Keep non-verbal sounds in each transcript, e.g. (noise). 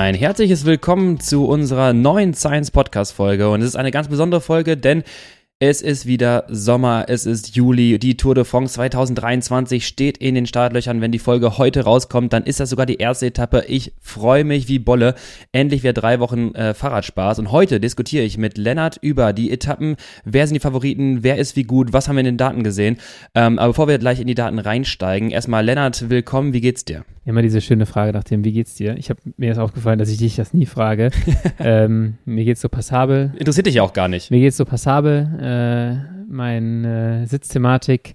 Ein herzliches Willkommen zu unserer neuen Science Podcast Folge und es ist eine ganz besondere Folge, denn es ist wieder Sommer, es ist Juli, die Tour de France 2023 steht in den Startlöchern. Wenn die Folge heute rauskommt, dann ist das sogar die erste Etappe. Ich freue mich wie Bolle. Endlich wieder drei Wochen äh, Fahrradspaß. Und heute diskutiere ich mit Lennart über die Etappen. Wer sind die Favoriten? Wer ist wie gut? Was haben wir in den Daten gesehen? Ähm, aber bevor wir gleich in die Daten reinsteigen, erstmal Lennart, willkommen. Wie geht's dir? Immer diese schöne Frage nach dem, wie geht's dir? Ich habe mir ist aufgefallen, dass ich dich das nie frage. (laughs) ähm, mir geht's so passabel. Interessiert dich ja auch gar nicht. Mir geht's so passabel. Äh, meine äh, Sitzthematik,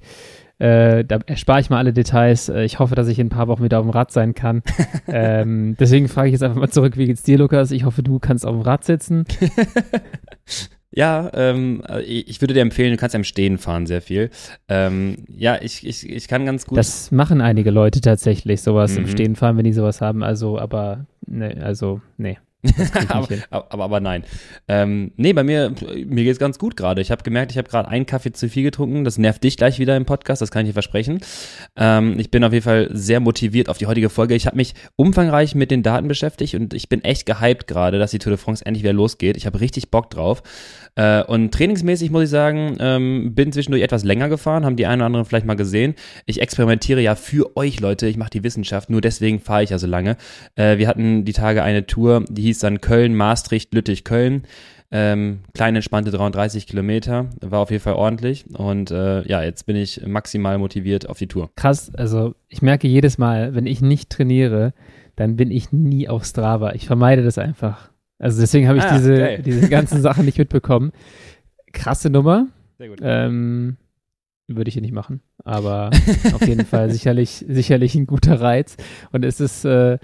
äh, da erspare ich mal alle Details. Äh, ich hoffe, dass ich in ein paar Wochen wieder auf dem Rad sein kann. (laughs) ähm, deswegen frage ich jetzt einfach mal zurück, wie geht's dir, Lukas? Ich hoffe, du kannst auf dem Rad sitzen. (laughs) Ja, ähm, ich würde dir empfehlen, du kannst ja im Stehen fahren sehr viel. Ähm, ja, ich, ich, ich kann ganz gut. Das machen einige Leute tatsächlich, sowas mhm. im Stehen fahren, wenn die sowas haben. Also, aber, ne, also, nee. (laughs) aber, aber, aber, nein. Ähm, nee, bei mir, mir geht's ganz gut gerade. Ich habe gemerkt, ich habe gerade einen Kaffee zu viel getrunken. Das nervt dich gleich wieder im Podcast, das kann ich dir versprechen. Ähm, ich bin auf jeden Fall sehr motiviert auf die heutige Folge. Ich habe mich umfangreich mit den Daten beschäftigt und ich bin echt gehypt gerade, dass die Tour de France endlich wieder losgeht. Ich habe richtig Bock drauf. Äh, und trainingsmäßig muss ich sagen, ähm, bin zwischendurch etwas länger gefahren, haben die einen oder anderen vielleicht mal gesehen. Ich experimentiere ja für euch, Leute. Ich mache die Wissenschaft, nur deswegen fahre ich ja so lange. Äh, wir hatten die Tage eine Tour, die hieß dann Köln, Maastricht, Lüttich, Köln. Ähm, kleine entspannte 33 Kilometer, war auf jeden Fall ordentlich und äh, ja, jetzt bin ich maximal motiviert auf die Tour. Krass, also ich merke jedes Mal, wenn ich nicht trainiere, dann bin ich nie auf Strava. Ich vermeide das einfach. Also deswegen habe ich ah, diese, diese ganzen Sachen nicht mitbekommen. Krasse Nummer. Sehr gut. Ähm, würde ich hier nicht machen, aber (laughs) auf jeden Fall sicherlich, sicherlich ein guter Reiz. Und es ist, äh,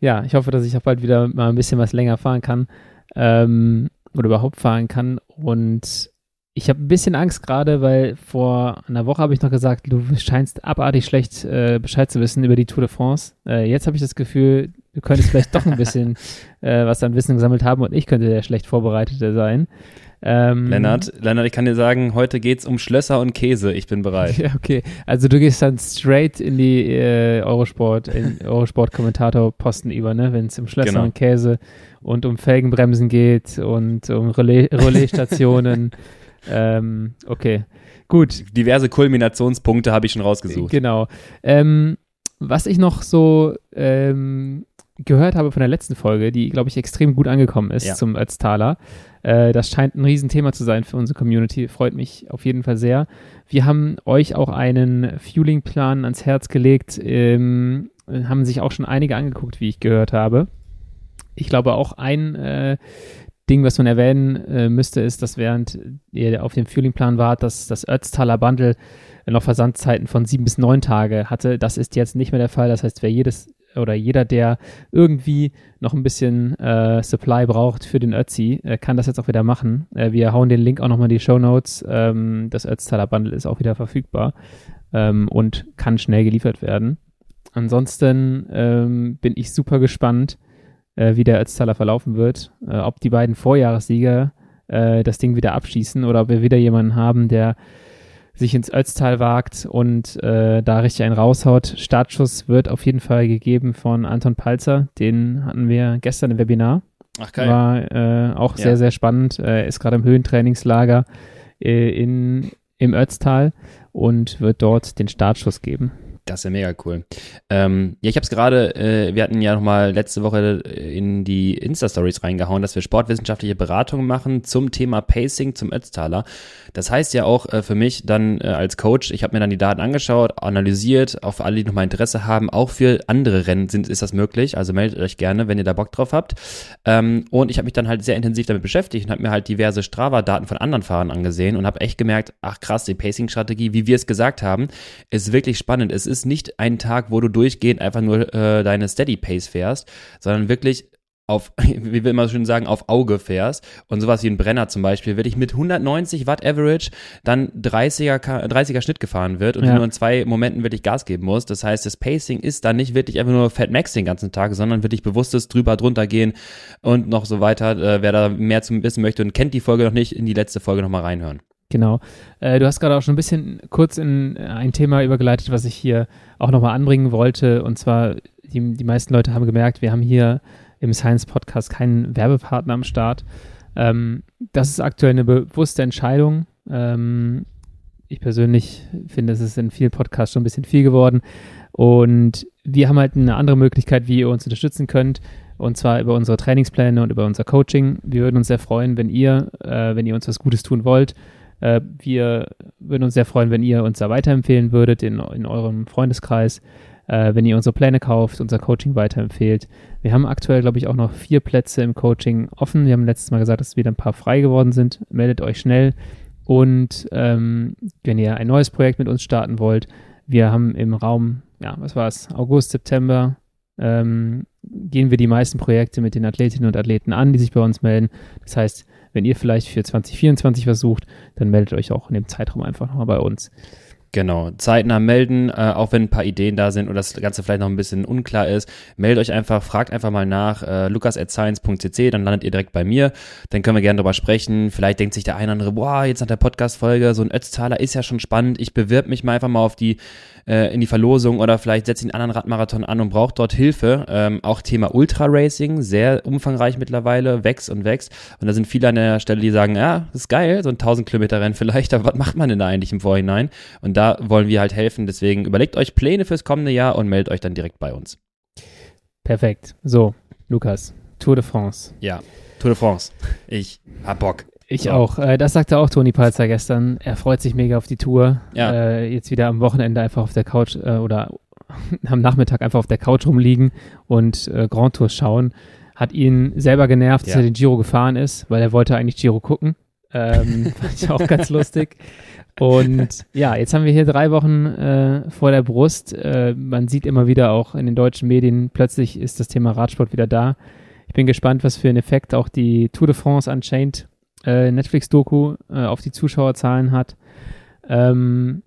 ja, ich hoffe, dass ich auch bald wieder mal ein bisschen was länger fahren kann ähm, oder überhaupt fahren kann. Und ich habe ein bisschen Angst gerade, weil vor einer Woche habe ich noch gesagt, du scheinst abartig schlecht äh, Bescheid zu wissen über die Tour de France. Äh, jetzt habe ich das Gefühl, du könntest vielleicht doch ein bisschen (laughs) äh, was an Wissen gesammelt haben und ich könnte der schlecht Vorbereitete sein. Ähm, Lennart, Lennart, ich kann dir sagen, heute geht es um Schlösser und Käse. Ich bin bereit. (laughs) Ja, okay. Also du gehst dann straight in die äh, Eurosport, in (laughs) Eurosport-Kommentator-Posten über, ne? Wenn es um Schlösser genau. und Käse und um Felgenbremsen geht und um Relais, Relaisstationen. ähm, okay, gut. Diverse Kulminationspunkte habe ich schon rausgesucht. Genau. Ähm, was ich noch so ähm, gehört habe von der letzten Folge, die, glaube ich, extrem gut angekommen ist ja. zum Ötztaler. Äh, das scheint ein Riesenthema zu sein für unsere Community. Freut mich auf jeden Fall sehr. Wir haben euch auch einen Fueling-Plan ans Herz gelegt. Ähm, haben sich auch schon einige angeguckt, wie ich gehört habe. Ich glaube auch ein äh, Ding, was man erwähnen äh, müsste, ist, dass während ihr auf dem Fueling-Plan wart, dass das Ötztaler Bundle noch Versandzeiten von sieben bis neun Tage hatte. Das ist jetzt nicht mehr der Fall. Das heißt, wer jedes oder jeder, der irgendwie noch ein bisschen äh, Supply braucht für den Ötzi, äh, kann das jetzt auch wieder machen. Äh, wir hauen den Link auch nochmal in die Show Notes. Ähm, das Ötztaler Bundle ist auch wieder verfügbar ähm, und kann schnell geliefert werden. Ansonsten ähm, bin ich super gespannt, äh, wie der Ötztaler verlaufen wird. Äh, ob die beiden Vorjahressieger äh, das Ding wieder abschießen oder ob wir wieder jemanden haben, der sich ins Ötztal wagt und äh, da richtig einen raushaut. Startschuss wird auf jeden Fall gegeben von Anton Palzer. Den hatten wir gestern im Webinar. Ach geil. War äh, auch ja. sehr, sehr spannend. Er ist gerade im Höhentrainingslager äh, in, im Ötztal und wird dort den Startschuss geben. Das ist ja mega cool. Ähm, ja, ich habe es gerade, äh, wir hatten ja nochmal letzte Woche in die Insta-Stories reingehauen, dass wir sportwissenschaftliche Beratungen machen zum Thema Pacing zum Ötztaler. Das heißt ja auch äh, für mich dann äh, als Coach, ich habe mir dann die Daten angeschaut, analysiert, auch für alle, die nochmal Interesse haben, auch für andere Rennen sind, ist das möglich. Also meldet euch gerne, wenn ihr da Bock drauf habt. Ähm, und ich habe mich dann halt sehr intensiv damit beschäftigt und habe mir halt diverse Strava-Daten von anderen Fahrern angesehen und habe echt gemerkt, ach krass, die Pacing-Strategie, wie wir es gesagt haben, ist wirklich spannend. Es ist ist nicht ein Tag, wo du durchgehend einfach nur äh, deine Steady Pace fährst, sondern wirklich auf, (laughs) wie wir immer schön sagen, auf Auge fährst und sowas wie ein Brenner zum Beispiel, wirklich mit 190 Watt Average dann 30er, 30er Schnitt gefahren wird und ja. nur in zwei Momenten wirklich Gas geben musst. Das heißt, das Pacing ist dann nicht wirklich einfach nur Fat Max den ganzen Tag, sondern wirklich bewusstes drüber, drunter gehen und noch so weiter. Äh, wer da mehr zum Wissen möchte und kennt die Folge noch nicht, in die letzte Folge nochmal reinhören. Genau. Äh, du hast gerade auch schon ein bisschen kurz in ein Thema übergeleitet, was ich hier auch nochmal anbringen wollte. Und zwar, die, die meisten Leute haben gemerkt, wir haben hier im Science Podcast keinen Werbepartner am Start. Ähm, das ist aktuell eine bewusste Entscheidung. Ähm, ich persönlich finde, es ist in vielen Podcasts schon ein bisschen viel geworden. Und wir haben halt eine andere Möglichkeit, wie ihr uns unterstützen könnt. Und zwar über unsere Trainingspläne und über unser Coaching. Wir würden uns sehr freuen, wenn ihr, äh, wenn ihr uns was Gutes tun wollt. Äh, wir würden uns sehr freuen, wenn ihr uns da weiterempfehlen würdet in, in eurem Freundeskreis. Äh, wenn ihr unsere Pläne kauft, unser Coaching weiterempfehlt. Wir haben aktuell, glaube ich, auch noch vier Plätze im Coaching offen. Wir haben letztes Mal gesagt, dass wieder ein paar frei geworden sind. Meldet euch schnell. Und ähm, wenn ihr ein neues Projekt mit uns starten wollt, wir haben im Raum, ja, was war es, August, September, ähm, gehen wir die meisten Projekte mit den Athletinnen und Athleten an, die sich bei uns melden. Das heißt, wenn ihr vielleicht für 2024 was sucht, dann meldet euch auch in dem Zeitraum einfach nochmal bei uns. Genau, zeitnah melden, äh, auch wenn ein paar Ideen da sind und das Ganze vielleicht noch ein bisschen unklar ist. Meldet euch einfach, fragt einfach mal nach, äh, lukas.science.cc, dann landet ihr direkt bei mir. Dann können wir gerne drüber sprechen. Vielleicht denkt sich der eine oder andere, boah, jetzt nach der Podcast-Folge, so ein Ötztaler ist ja schon spannend. Ich bewirb mich mal einfach mal auf die äh, in die Verlosung oder vielleicht setzt einen anderen Radmarathon an und braucht dort Hilfe. Ähm, auch Thema Ultra Racing, sehr umfangreich mittlerweile, wächst und wächst. Und da sind viele an der Stelle, die sagen, ja, ist geil, so ein 1000 Kilometer Rennen vielleicht, aber was macht man denn da eigentlich im Vorhinein? Und da wollen wir halt helfen. Deswegen überlegt euch Pläne fürs kommende Jahr und meldet euch dann direkt bei uns. Perfekt. So, Lukas, Tour de France. Ja, Tour de France. Ich hab Bock. Ich so. auch. Äh, das sagte auch Toni Palzer gestern. Er freut sich mega auf die Tour. Ja. Äh, jetzt wieder am Wochenende einfach auf der Couch äh, oder (laughs) am Nachmittag einfach auf der Couch rumliegen und Grand Tour schauen. Hat ihn selber genervt, ja. dass er den Giro gefahren ist, weil er wollte eigentlich Giro gucken. Ähm, (laughs) fand ich auch ganz lustig. (laughs) Und ja, jetzt haben wir hier drei Wochen äh, vor der Brust. Äh, man sieht immer wieder auch in den deutschen Medien, plötzlich ist das Thema Radsport wieder da. Ich bin gespannt, was für einen Effekt auch die Tour de France Unchained äh, Netflix-Doku äh, auf die Zuschauerzahlen hat. Ähm,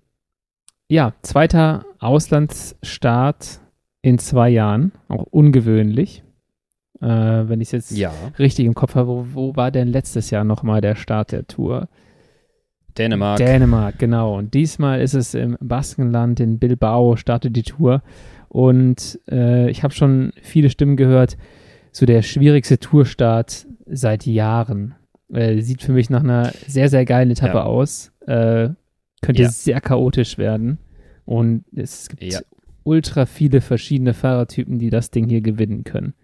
ja, zweiter Auslandsstart in zwei Jahren, auch ungewöhnlich. Äh, wenn ich es jetzt ja. richtig im Kopf habe, wo, wo war denn letztes Jahr nochmal der Start der Tour? Dänemark. Dänemark, genau. Und diesmal ist es im Baskenland, in Bilbao, startet die Tour. Und äh, ich habe schon viele Stimmen gehört, so der schwierigste Tourstart seit Jahren. Äh, sieht für mich nach einer sehr, sehr geilen Etappe ja. aus. Äh, könnte ja. sehr chaotisch werden. Und es gibt ja. ultra viele verschiedene Fahrertypen, die das Ding hier gewinnen können.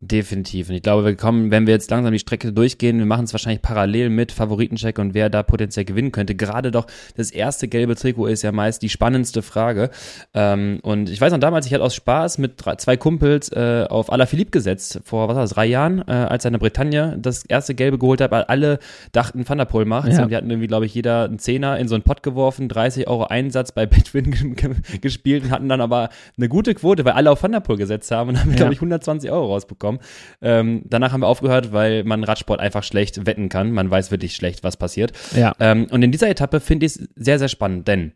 Definitiv. Und ich glaube, wir kommen, wenn wir jetzt langsam die Strecke durchgehen, wir machen es wahrscheinlich parallel mit Favoritencheck und wer da potenziell gewinnen könnte. Gerade doch das erste gelbe Trikot ist ja meist die spannendste Frage. Ähm, und ich weiß noch damals, ich hatte aus Spaß mit drei, zwei Kumpels äh, auf Alaphilippe gesetzt, vor, was war das, drei Jahren, äh, als er in der Bretagne das erste gelbe geholt hat, weil alle dachten, Van der Poel macht's. Ja. Und die hatten irgendwie, glaube ich, jeder einen Zehner in so einen Pott geworfen, 30 Euro Einsatz bei (laughs) Betwin gespielt und hatten dann aber eine gute Quote, weil alle auf Van der Poel gesetzt haben und haben, ja. glaube ich, 120 Euro rausbekommen bekommen. Ähm, danach haben wir aufgehört, weil man Radsport einfach schlecht wetten kann. Man weiß wirklich schlecht, was passiert. Ja. Ähm, und in dieser Etappe finde ich es sehr, sehr spannend, denn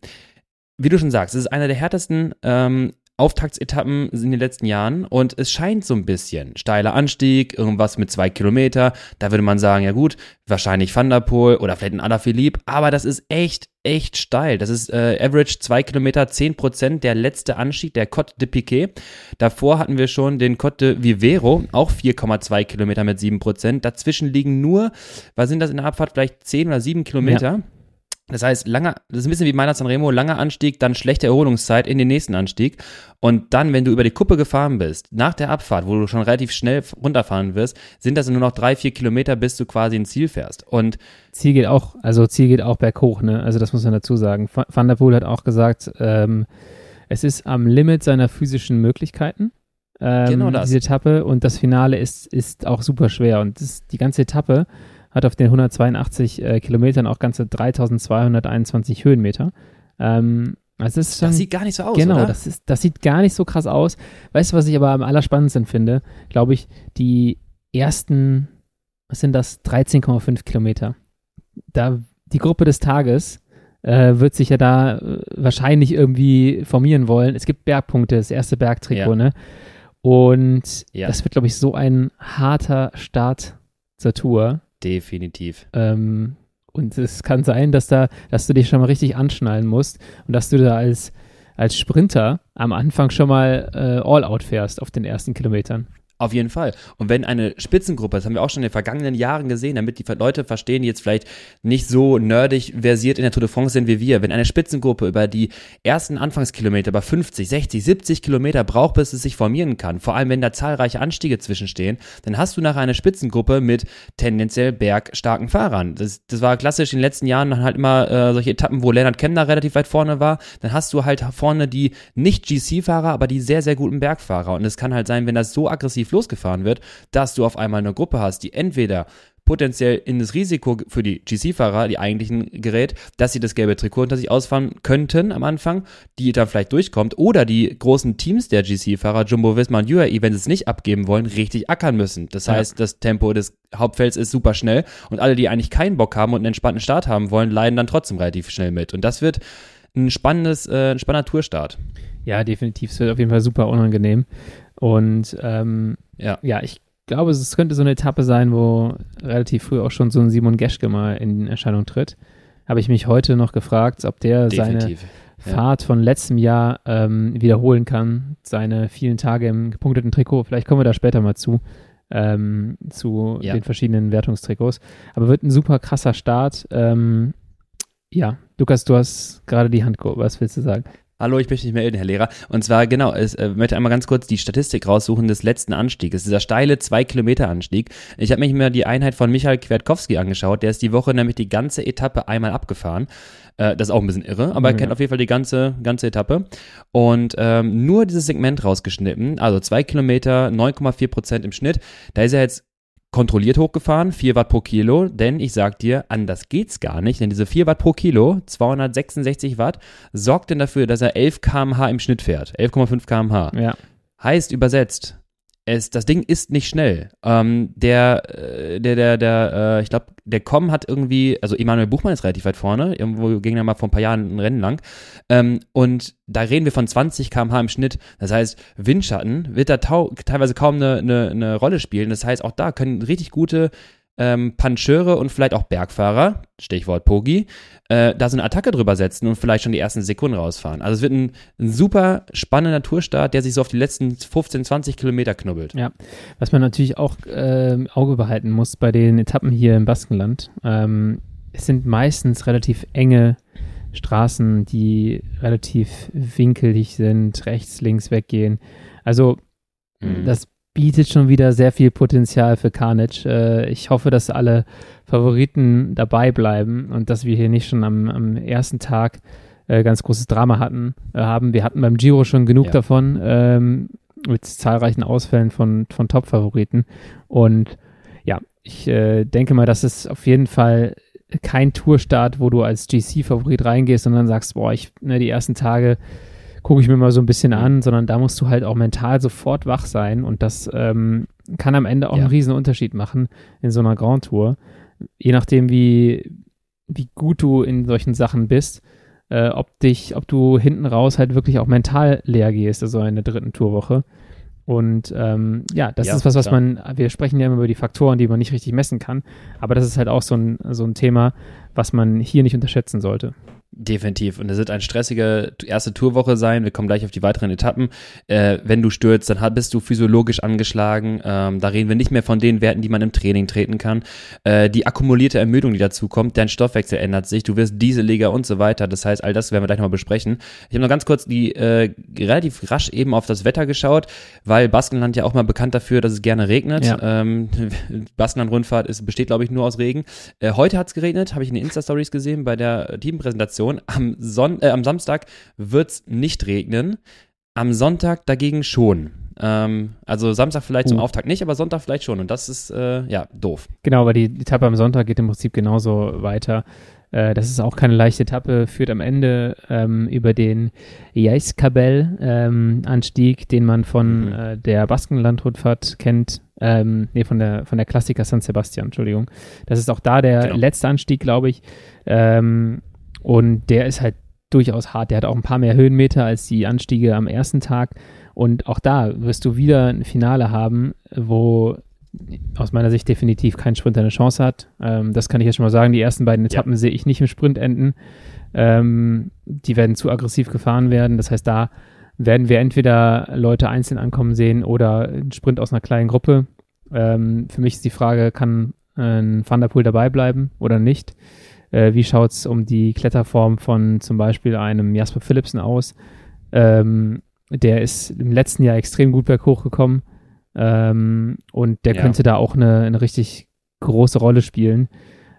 wie du schon sagst, es ist einer der härtesten ähm, Auftaktsetappen in den letzten Jahren und es scheint so ein bisschen steiler Anstieg, irgendwas mit zwei Kilometer. Da würde man sagen, ja gut, wahrscheinlich Van oder vielleicht ein Alaphilippe, aber das ist echt, echt steil. Das ist äh, Average zwei Kilometer, zehn Prozent der letzte Anstieg, der Côte de Piquet. Davor hatten wir schon den Côte de Vivero, auch 4,2 Kilometer mit sieben Prozent. Dazwischen liegen nur, was sind das in der Abfahrt, vielleicht zehn oder sieben Kilometer. Ja. Das heißt, langer, das ist ein bisschen wie meiner Sanremo, langer Anstieg, dann schlechte Erholungszeit in den nächsten Anstieg. Und dann, wenn du über die Kuppe gefahren bist, nach der Abfahrt, wo du schon relativ schnell runterfahren wirst, sind das nur noch drei, vier Kilometer, bis du quasi ins Ziel fährst. Und Ziel geht auch, also Ziel geht auch berghoch, ne? Also das muss man dazu sagen. Van der Poel hat auch gesagt, ähm, es ist am Limit seiner physischen Möglichkeiten. Ähm, genau das. Diese Etappe und das Finale ist, ist auch super schwer. Und das, die ganze Etappe hat auf den 182 äh, Kilometern auch ganze 3221 Höhenmeter. Ähm, also das, schon, das sieht gar nicht so aus, Genau, oder? Das, ist, das sieht gar nicht so krass aus. Weißt du, was ich aber am allerspannendsten finde? Glaube ich, die ersten, was sind das, 13,5 Kilometer. Da die Gruppe des Tages äh, wird sich ja da äh, wahrscheinlich irgendwie formieren wollen. Es gibt Bergpunkte, das erste Bergtrikot, ja. ne? Und ja. das wird, glaube ich, so ein harter Start zur Tour. Definitiv. Ähm, und es kann sein, dass da, dass du dich schon mal richtig anschnallen musst und dass du da als, als Sprinter am Anfang schon mal äh, All-Out fährst auf den ersten Kilometern. Auf jeden Fall. Und wenn eine Spitzengruppe, das haben wir auch schon in den vergangenen Jahren gesehen, damit die Leute verstehen, die jetzt vielleicht nicht so nerdig versiert in der Tour de France sind wie wir, wenn eine Spitzengruppe über die ersten Anfangskilometer bei 50, 60, 70 Kilometer braucht, bis es sich formieren kann, vor allem wenn da zahlreiche Anstiege zwischenstehen, dann hast du nachher eine Spitzengruppe mit tendenziell bergstarken Fahrern. Das, das war klassisch in den letzten Jahren dann halt immer äh, solche Etappen, wo Lennart Kemner relativ weit vorne war. Dann hast du halt vorne die nicht GC-Fahrer, aber die sehr, sehr guten Bergfahrer. Und es kann halt sein, wenn das so aggressiv losgefahren wird, dass du auf einmal eine Gruppe hast, die entweder potenziell in das Risiko für die GC-Fahrer, die eigentlichen gerät, dass sie das gelbe Trikot unter sich ausfahren könnten am Anfang, die dann vielleicht durchkommt, oder die großen Teams der GC-Fahrer, Jumbo Visma und UAE, wenn sie es nicht abgeben wollen, richtig ackern müssen. Das ja. heißt, das Tempo des Hauptfelds ist super schnell und alle, die eigentlich keinen Bock haben und einen entspannten Start haben wollen, leiden dann trotzdem relativ schnell mit. Und das wird ein spannendes, äh, ein spannender Tourstart. Ja, definitiv. Es wird auf jeden Fall super unangenehm. Und ähm, ja. ja, ich glaube, es könnte so eine Etappe sein, wo relativ früh auch schon so ein Simon Geschke mal in Erscheinung tritt. Habe ich mich heute noch gefragt, ob der Definitiv. seine Fahrt von letztem Jahr ähm, wiederholen kann, seine vielen Tage im gepunkteten Trikot. Vielleicht kommen wir da später mal zu, ähm, zu ja. den verschiedenen Wertungstrikots. Aber wird ein super krasser Start. Ähm, ja, Lukas, du hast gerade die Hand gehoben. Was willst du sagen? Hallo, ich möchte mich melden, Herr Lehrer. Und zwar, genau, ich äh, möchte einmal ganz kurz die Statistik raussuchen des letzten Anstiegs. Dieser steile 2-Kilometer-Anstieg. Ich habe mich mir die Einheit von Michael Kwiatkowski angeschaut. Der ist die Woche nämlich die ganze Etappe einmal abgefahren. Äh, das ist auch ein bisschen irre, aber er kennt auf jeden Fall die ganze, ganze Etappe. Und ähm, nur dieses Segment rausgeschnitten. Also 2 Kilometer, 9,4 Prozent im Schnitt. Da ist er jetzt kontrolliert hochgefahren, 4 Watt pro Kilo, denn ich sag dir, anders geht's gar nicht, denn diese 4 Watt pro Kilo, 266 Watt, sorgt denn dafür, dass er 11 kmh im Schnitt fährt, 11,5 kmh. Ja. Heißt übersetzt, es, das Ding ist nicht schnell. Ähm, der, äh, der, der, der, äh, ich glaube, der Com hat irgendwie, also Emanuel Buchmann ist relativ weit vorne, irgendwo ging er mal vor ein paar Jahren ein Rennen lang. Ähm, und da reden wir von 20 km/h im Schnitt. Das heißt, Windschatten wird da teilweise kaum eine, eine, eine Rolle spielen. Das heißt, auch da können richtig gute ähm, Pancheure und vielleicht auch Bergfahrer, Stichwort Pogi, äh, da so eine Attacke drüber setzen und vielleicht schon die ersten Sekunden rausfahren. Also es wird ein, ein super spannender Tourstart, der sich so auf die letzten 15, 20 Kilometer knubbelt. Ja, was man natürlich auch äh, Auge behalten muss bei den Etappen hier im Baskenland, ähm, es sind meistens relativ enge Straßen, die relativ winkelig sind, rechts, links weggehen. Also mhm. das bietet schon wieder sehr viel Potenzial für Carnage. Äh, ich hoffe, dass alle Favoriten dabei bleiben und dass wir hier nicht schon am, am ersten Tag äh, ganz großes Drama hatten, äh, haben. Wir hatten beim Giro schon genug ja. davon, ähm, mit zahlreichen Ausfällen von, von Top-Favoriten. Und ja, ich äh, denke mal, das ist auf jeden Fall kein Tourstart, wo du als GC-Favorit reingehst und dann sagst, boah, ich, ne, die ersten Tage gucke ich mir mal so ein bisschen an, sondern da musst du halt auch mental sofort wach sein und das ähm, kann am Ende auch ja. einen riesen Unterschied machen in so einer Grand Tour. Je nachdem, wie, wie gut du in solchen Sachen bist, äh, ob dich, ob du hinten raus halt wirklich auch mental leer gehst, also in der dritten Tourwoche. Und ähm, ja, das ja, ist was, was klar. man, wir sprechen ja immer über die Faktoren, die man nicht richtig messen kann, aber das ist halt auch so ein, so ein Thema, was man hier nicht unterschätzen sollte. Definitiv. Und es wird eine stressige erste Tourwoche sein. Wir kommen gleich auf die weiteren Etappen. Äh, wenn du stürzt, dann bist du physiologisch angeschlagen. Ähm, da reden wir nicht mehr von den Werten, die man im Training treten kann. Äh, die akkumulierte Ermüdung, die dazu kommt, dein Stoffwechsel ändert sich, du wirst dieseliger und so weiter. Das heißt, all das werden wir gleich nochmal besprechen. Ich habe noch ganz kurz die äh, relativ rasch eben auf das Wetter geschaut, weil Baskenland ja auch mal bekannt dafür, dass es gerne regnet. Ja. Ähm, (laughs) Baskenland-Rundfahrt besteht, glaube ich, nur aus Regen. Äh, heute hat es geregnet, habe ich in den Insta-Stories gesehen bei der Teampräsentation Information. Am, Son äh, am Samstag wird es nicht regnen. Am Sonntag dagegen schon. Ähm, also Samstag vielleicht zum uh. Auftakt nicht, aber Sonntag vielleicht schon. Und das ist äh, ja doof. Genau, aber die Etappe am Sonntag geht im Prinzip genauso weiter. Äh, das ist auch keine leichte Etappe, führt am Ende ähm, über den Jaiskabel-Anstieg, ähm, den man von mhm. äh, der Baskenlandrundfahrt kennt. Ähm, nee, von der, von der Klassiker San Sebastian, Entschuldigung. Das ist auch da der genau. letzte Anstieg, glaube ich. Ähm, und der ist halt durchaus hart. Der hat auch ein paar mehr Höhenmeter als die Anstiege am ersten Tag. Und auch da wirst du wieder ein Finale haben, wo aus meiner Sicht definitiv kein Sprinter eine Chance hat. Ähm, das kann ich jetzt schon mal sagen. Die ersten beiden Etappen ja. sehe ich nicht im Sprint enden. Ähm, die werden zu aggressiv gefahren werden. Das heißt, da werden wir entweder Leute einzeln ankommen sehen oder einen Sprint aus einer kleinen Gruppe. Ähm, für mich ist die Frage, kann ein Van der Poel dabei bleiben oder nicht? Äh, wie schaut es um die Kletterform von zum Beispiel einem Jasper Philipsen aus? Ähm, der ist im letzten Jahr extrem gut berghoch gekommen ähm, und der ja. könnte da auch eine, eine richtig große Rolle spielen.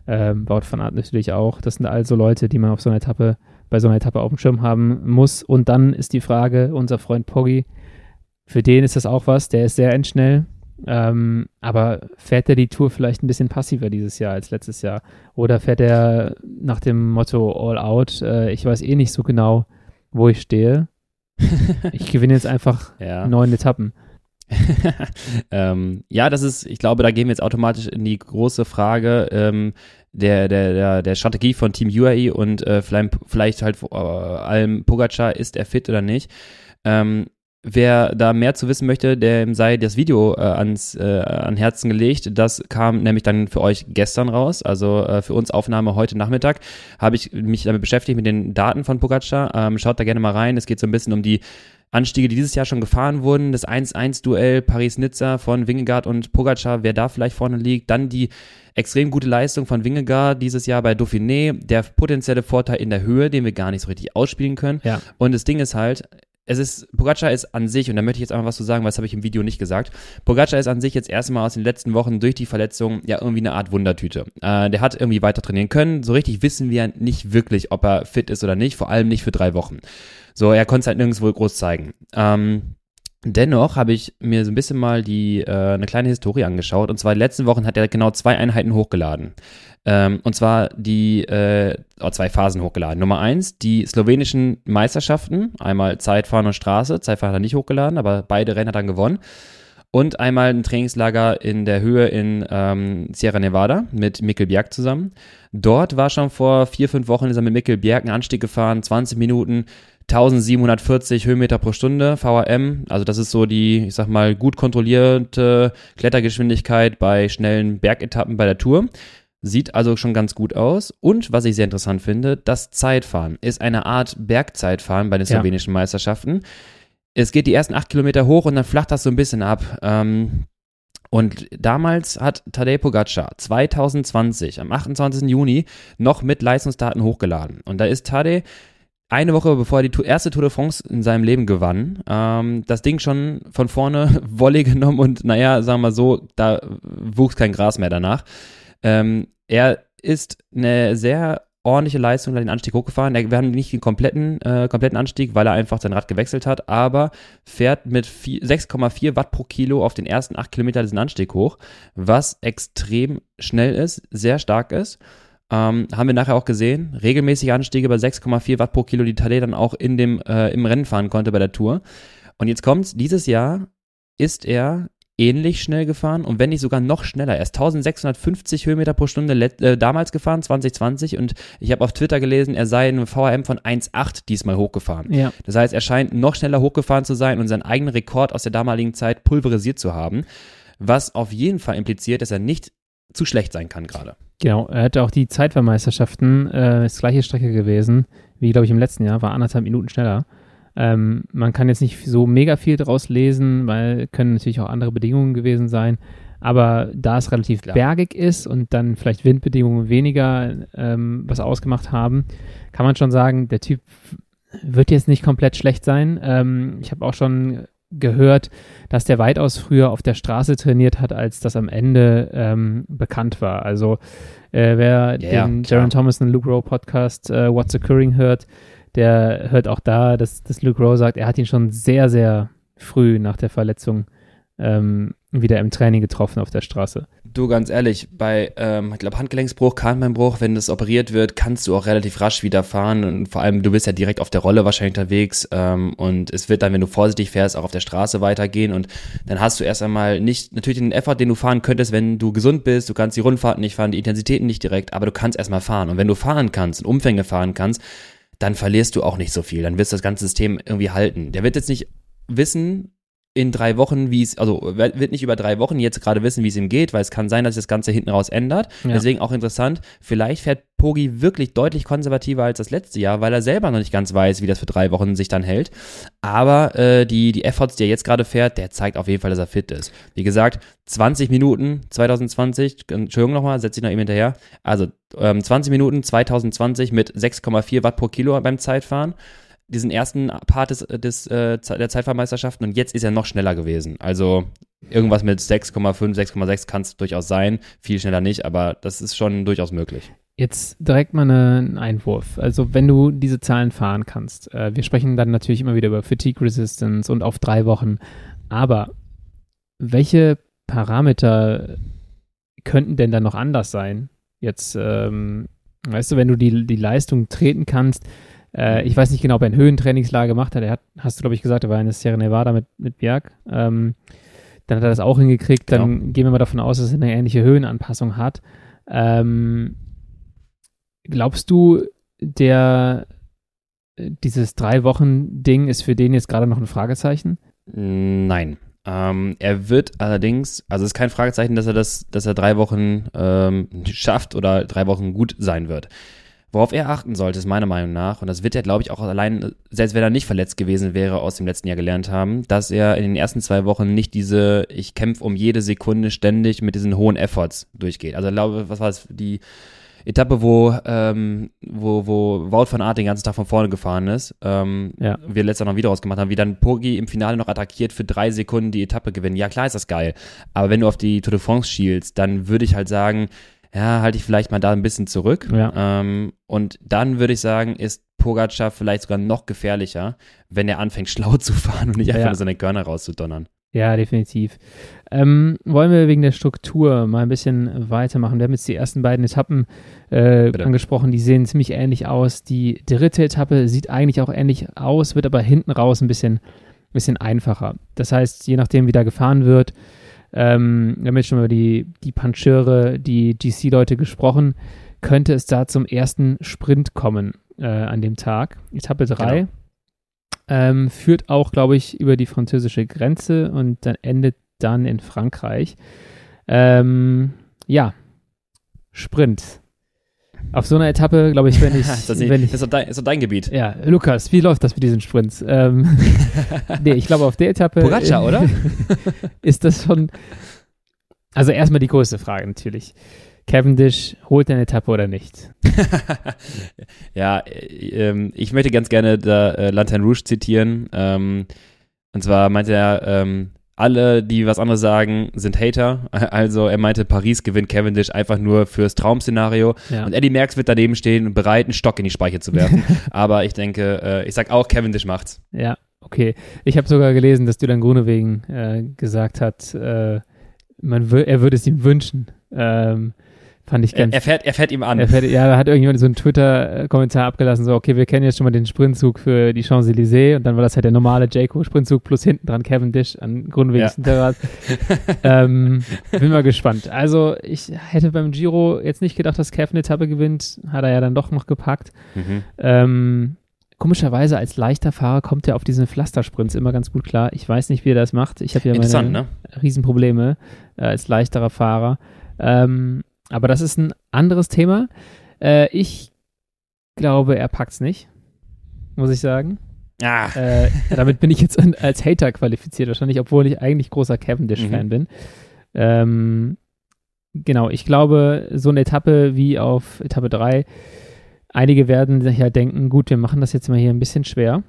Ähm, Wout van Aert natürlich auch. Das sind also Leute, die man auf so einer Etappe, bei so einer Etappe auf dem Schirm haben muss. Und dann ist die Frage, unser Freund Poggi, für den ist das auch was, der ist sehr endschnell. Ähm, aber fährt er die Tour vielleicht ein bisschen passiver dieses Jahr als letztes Jahr? Oder fährt er nach dem Motto All Out? Äh, ich weiß eh nicht so genau, wo ich stehe. (laughs) ich gewinne jetzt einfach ja. neun Etappen. (laughs) ähm, ja, das ist, ich glaube, da gehen wir jetzt automatisch in die große Frage ähm, der, der, der, der Strategie von Team UAE und äh, vielleicht, vielleicht halt vor allem Pogacar, ist er fit oder nicht. Ähm, Wer da mehr zu wissen möchte, dem sei das Video äh, ans äh, an Herzen gelegt. Das kam nämlich dann für euch gestern raus, also äh, für uns Aufnahme heute Nachmittag. Habe ich mich damit beschäftigt mit den Daten von Pogacar. Ähm, schaut da gerne mal rein. Es geht so ein bisschen um die Anstiege, die dieses Jahr schon gefahren wurden. Das 1-1-Duell Paris-Nizza von Wingegaard und Pogacar, wer da vielleicht vorne liegt. Dann die extrem gute Leistung von Wingegaard dieses Jahr bei Dauphiné. Der potenzielle Vorteil in der Höhe, den wir gar nicht so richtig ausspielen können. Ja. Und das Ding ist halt, es ist, Pogacar ist an sich, und da möchte ich jetzt einfach was zu sagen, weil das habe ich im Video nicht gesagt, Pogacar ist an sich jetzt erstmal aus den letzten Wochen durch die Verletzung ja irgendwie eine Art Wundertüte. Äh, der hat irgendwie weiter trainieren können. So richtig wissen wir nicht wirklich, ob er fit ist oder nicht, vor allem nicht für drei Wochen. So, er konnte es halt nirgendwo groß zeigen. Ähm, Dennoch habe ich mir so ein bisschen mal die äh, eine kleine Historie angeschaut. Und zwar in den letzten Wochen hat er genau zwei Einheiten hochgeladen. Ähm, und zwar die äh, oh, zwei Phasen hochgeladen. Nummer eins, die slowenischen Meisterschaften, einmal Zeitfahren und Straße. Zeitfahren hat er nicht hochgeladen, aber beide Rennen hat er dann gewonnen. Und einmal ein Trainingslager in der Höhe in ähm, Sierra Nevada mit Mikkel Bjerg zusammen. Dort war schon vor vier, fünf Wochen ist er mit Mikkel Bjerg einen Anstieg gefahren, 20 Minuten, 1740 Höhenmeter pro Stunde, VRM. Also das ist so die, ich sag mal, gut kontrollierte Klettergeschwindigkeit bei schnellen Bergetappen bei der Tour. Sieht also schon ganz gut aus. Und was ich sehr interessant finde, das Zeitfahren ist eine Art Bergzeitfahren bei den slowenischen ja. Meisterschaften. Es geht die ersten acht Kilometer hoch und dann flacht das so ein bisschen ab. Ähm, und damals hat Tadej Pogacar 2020 am 28. Juni noch mit Leistungsdaten hochgeladen. Und da ist Tadej eine Woche bevor er die erste Tour de France in seinem Leben gewann, ähm, das Ding schon von vorne (laughs) Volley genommen und naja, sagen wir mal so, da wuchs kein Gras mehr danach. Ähm, er ist eine sehr ordentliche Leistung den Anstieg hochgefahren. Wir haben nicht den kompletten, äh, kompletten Anstieg, weil er einfach sein Rad gewechselt hat, aber fährt mit 6,4 Watt pro Kilo auf den ersten 8 Kilometer diesen Anstieg hoch, was extrem schnell ist, sehr stark ist. Ähm, haben wir nachher auch gesehen. Regelmäßige Anstiege bei 6,4 Watt pro Kilo, die Tadej dann auch in dem, äh, im Rennen fahren konnte bei der Tour. Und jetzt kommt's, dieses Jahr ist er ähnlich schnell gefahren und wenn nicht sogar noch schneller. Er ist 1650 Höhenmeter pro Stunde äh, damals gefahren, 2020 und ich habe auf Twitter gelesen, er sei in VRM von 1,8 diesmal hochgefahren. Ja. Das heißt, er scheint noch schneller hochgefahren zu sein und seinen eigenen Rekord aus der damaligen Zeit pulverisiert zu haben, was auf jeden Fall impliziert, dass er nicht zu schlecht sein kann gerade. Genau, er hatte auch die Zeitfahrmeisterschaften, äh, ist gleiche Strecke gewesen, wie glaube ich im letzten Jahr, war anderthalb Minuten schneller. Ähm, man kann jetzt nicht so mega viel daraus lesen, weil können natürlich auch andere Bedingungen gewesen sein. Aber da es relativ Klar. bergig ist und dann vielleicht Windbedingungen weniger ähm, was ausgemacht haben, kann man schon sagen, der Typ wird jetzt nicht komplett schlecht sein. Ähm, ich habe auch schon gehört, dass der weitaus früher auf der Straße trainiert hat, als das am Ende ähm, bekannt war. Also äh, wer yeah, den Jaron Thomas und Luke Rowe Podcast äh, What's Occurring hört, der hört auch da, dass, dass Luke Rowe sagt, er hat ihn schon sehr, sehr früh nach der Verletzung ähm, wieder im Training getroffen auf der Straße. Du, ganz ehrlich, bei, ähm, ich glaube, Handgelenksbruch, Kahnbeinbruch, wenn das operiert wird, kannst du auch relativ rasch wieder fahren und vor allem, du bist ja direkt auf der Rolle wahrscheinlich unterwegs ähm, und es wird dann, wenn du vorsichtig fährst, auch auf der Straße weitergehen und dann hast du erst einmal nicht, natürlich den Effort, den du fahren könntest, wenn du gesund bist, du kannst die Rundfahrten nicht fahren, die Intensitäten nicht direkt, aber du kannst erstmal fahren und wenn du fahren kannst und Umfänge fahren kannst, dann verlierst du auch nicht so viel, dann wirst du das ganze System irgendwie halten. Der wird jetzt nicht wissen, in drei Wochen, wie es, also wird nicht über drei Wochen jetzt gerade wissen, wie es ihm geht, weil es kann sein, dass sich das Ganze hinten raus ändert. Ja. Deswegen auch interessant, vielleicht fährt Pogi wirklich deutlich konservativer als das letzte Jahr, weil er selber noch nicht ganz weiß, wie das für drei Wochen sich dann hält. Aber äh, die, die Efforts, die er jetzt gerade fährt, der zeigt auf jeden Fall, dass er fit ist. Wie gesagt, 20 Minuten 2020, Entschuldigung nochmal, setze ich noch eben hinterher. Also ähm, 20 Minuten 2020 mit 6,4 Watt pro Kilo beim Zeitfahren diesen ersten Part des, des, äh, der Zeitfahrmeisterschaften und jetzt ist er noch schneller gewesen. Also irgendwas mit 6,5, 6,6 kann es durchaus sein. Viel schneller nicht, aber das ist schon durchaus möglich. Jetzt direkt mal einen Einwurf. Also wenn du diese Zahlen fahren kannst, äh, wir sprechen dann natürlich immer wieder über Fatigue Resistance und auf drei Wochen, aber welche Parameter könnten denn dann noch anders sein? Jetzt, ähm, weißt du, wenn du die, die Leistung treten kannst, äh, ich weiß nicht genau, ob er ein Höhentrainingslager gemacht hat. Er hat, hast du, glaube ich, gesagt, er war in der Sierra Nevada mit, mit Bjerg. Ähm, dann hat er das auch hingekriegt. Genau. Dann gehen wir mal davon aus, dass er eine ähnliche Höhenanpassung hat. Ähm, glaubst du, der dieses drei Wochen Ding ist für den jetzt gerade noch ein Fragezeichen? Nein. Ähm, er wird allerdings, also es ist kein Fragezeichen, dass er das, dass er drei Wochen ähm, schafft oder drei Wochen gut sein wird. Worauf er achten sollte, ist meiner Meinung nach, und das wird er, glaube ich, auch allein, selbst wenn er nicht verletzt gewesen wäre, aus dem letzten Jahr gelernt haben, dass er in den ersten zwei Wochen nicht diese, ich kämpfe um jede Sekunde ständig mit diesen hohen Efforts durchgeht. Also ich glaube, was war es, die Etappe, wo, ähm, wo, wo Wout van Aert den ganzen Tag von vorne gefahren ist, ähm, ja. wir letztes Jahr noch wieder rausgemacht haben, wie dann Poggi im Finale noch attackiert für drei Sekunden die Etappe gewinnen. Ja, klar ist das geil. Aber wenn du auf die Tour de France schielst, dann würde ich halt sagen, ja, halte ich vielleicht mal da ein bisschen zurück. Ja. Ähm, und dann würde ich sagen, ist Pogacar vielleicht sogar noch gefährlicher, wenn er anfängt, (laughs) schlau zu fahren und nicht einfach ja. nur seine Körner rauszudonnern. Ja, definitiv. Ähm, wollen wir wegen der Struktur mal ein bisschen weitermachen? Wir haben jetzt die ersten beiden Etappen äh, angesprochen, die sehen ziemlich ähnlich aus. Die dritte Etappe sieht eigentlich auch ähnlich aus, wird aber hinten raus ein bisschen, bisschen einfacher. Das heißt, je nachdem, wie da gefahren wird, ähm, wir haben jetzt schon über die, die Pancheure, die GC-Leute gesprochen, könnte es da zum ersten Sprint kommen äh, an dem Tag. Etappe 3. Genau. Ähm, führt auch, glaube ich, über die französische Grenze und dann endet dann in Frankreich. Ähm, ja, Sprint. Auf so einer Etappe, glaube ich, wenn (laughs) ich. das, ist, wenn ich, ist, doch dein, ist doch dein Gebiet. Ja, Lukas, wie läuft das mit diesen Sprints? Ähm, (laughs) nee, ich glaube, auf der Etappe. Pogacar, oder? (laughs) ist das schon. Also, erstmal die größte Frage natürlich. Cavendish holt eine Etappe oder nicht? ja, äh, ich möchte ganz gerne da äh, Lantern Rouge zitieren. Ähm, und zwar meinte er, ähm, alle, die was anderes sagen, sind Hater. (laughs) Also er meinte, Paris gewinnt Cavendish einfach nur fürs Traum-Szenario. Ja. Und Eddie Merckx wird daneben stehen und bereit, einen Stock in die Speiche zu werfen. (laughs) Aber ich denke, äh, ich sag auch, Cavendish macht's. Ja, okay. Ich habe sogar gelesen, dass Dylan Grunewegen äh, gesagt hat, äh, man er würde es ihm wünschen. Ähm, Fand ich ganz. Er, fährt, er fährt ihm an. Er fährt, ja, da hat irgendjemand so einen Twitter-Kommentar abgelassen, so, okay, wir kennen jetzt schon mal den Sprintzug für die Champs-Élysées und dann war das halt der normale Jayco-Sprintzug plus hinten dran Cavendish an Grundwegs ja. (laughs) ähm, bin mal gespannt. Also, ich hätte beim Giro jetzt nicht gedacht, dass Kev eine Etappe gewinnt. Hat er ja dann doch noch gepackt. Mhm. Ähm, komischerweise als leichter Fahrer kommt er auf diesen Pflastersprints immer ganz gut klar. Ich weiß nicht, wie er das macht. Ich habe ja meine ne? Riesenprobleme äh, als leichterer Fahrer. Ähm, aber das ist ein anderes Thema. Äh, ich glaube, er packt es nicht, muss ich sagen. Ah. Äh, damit bin ich jetzt als Hater qualifiziert, wahrscheinlich, obwohl ich eigentlich großer Cavendish-Fan mhm. bin. Ähm, genau, ich glaube, so eine Etappe wie auf Etappe 3, einige werden sich halt denken, gut, wir machen das jetzt mal hier ein bisschen schwer.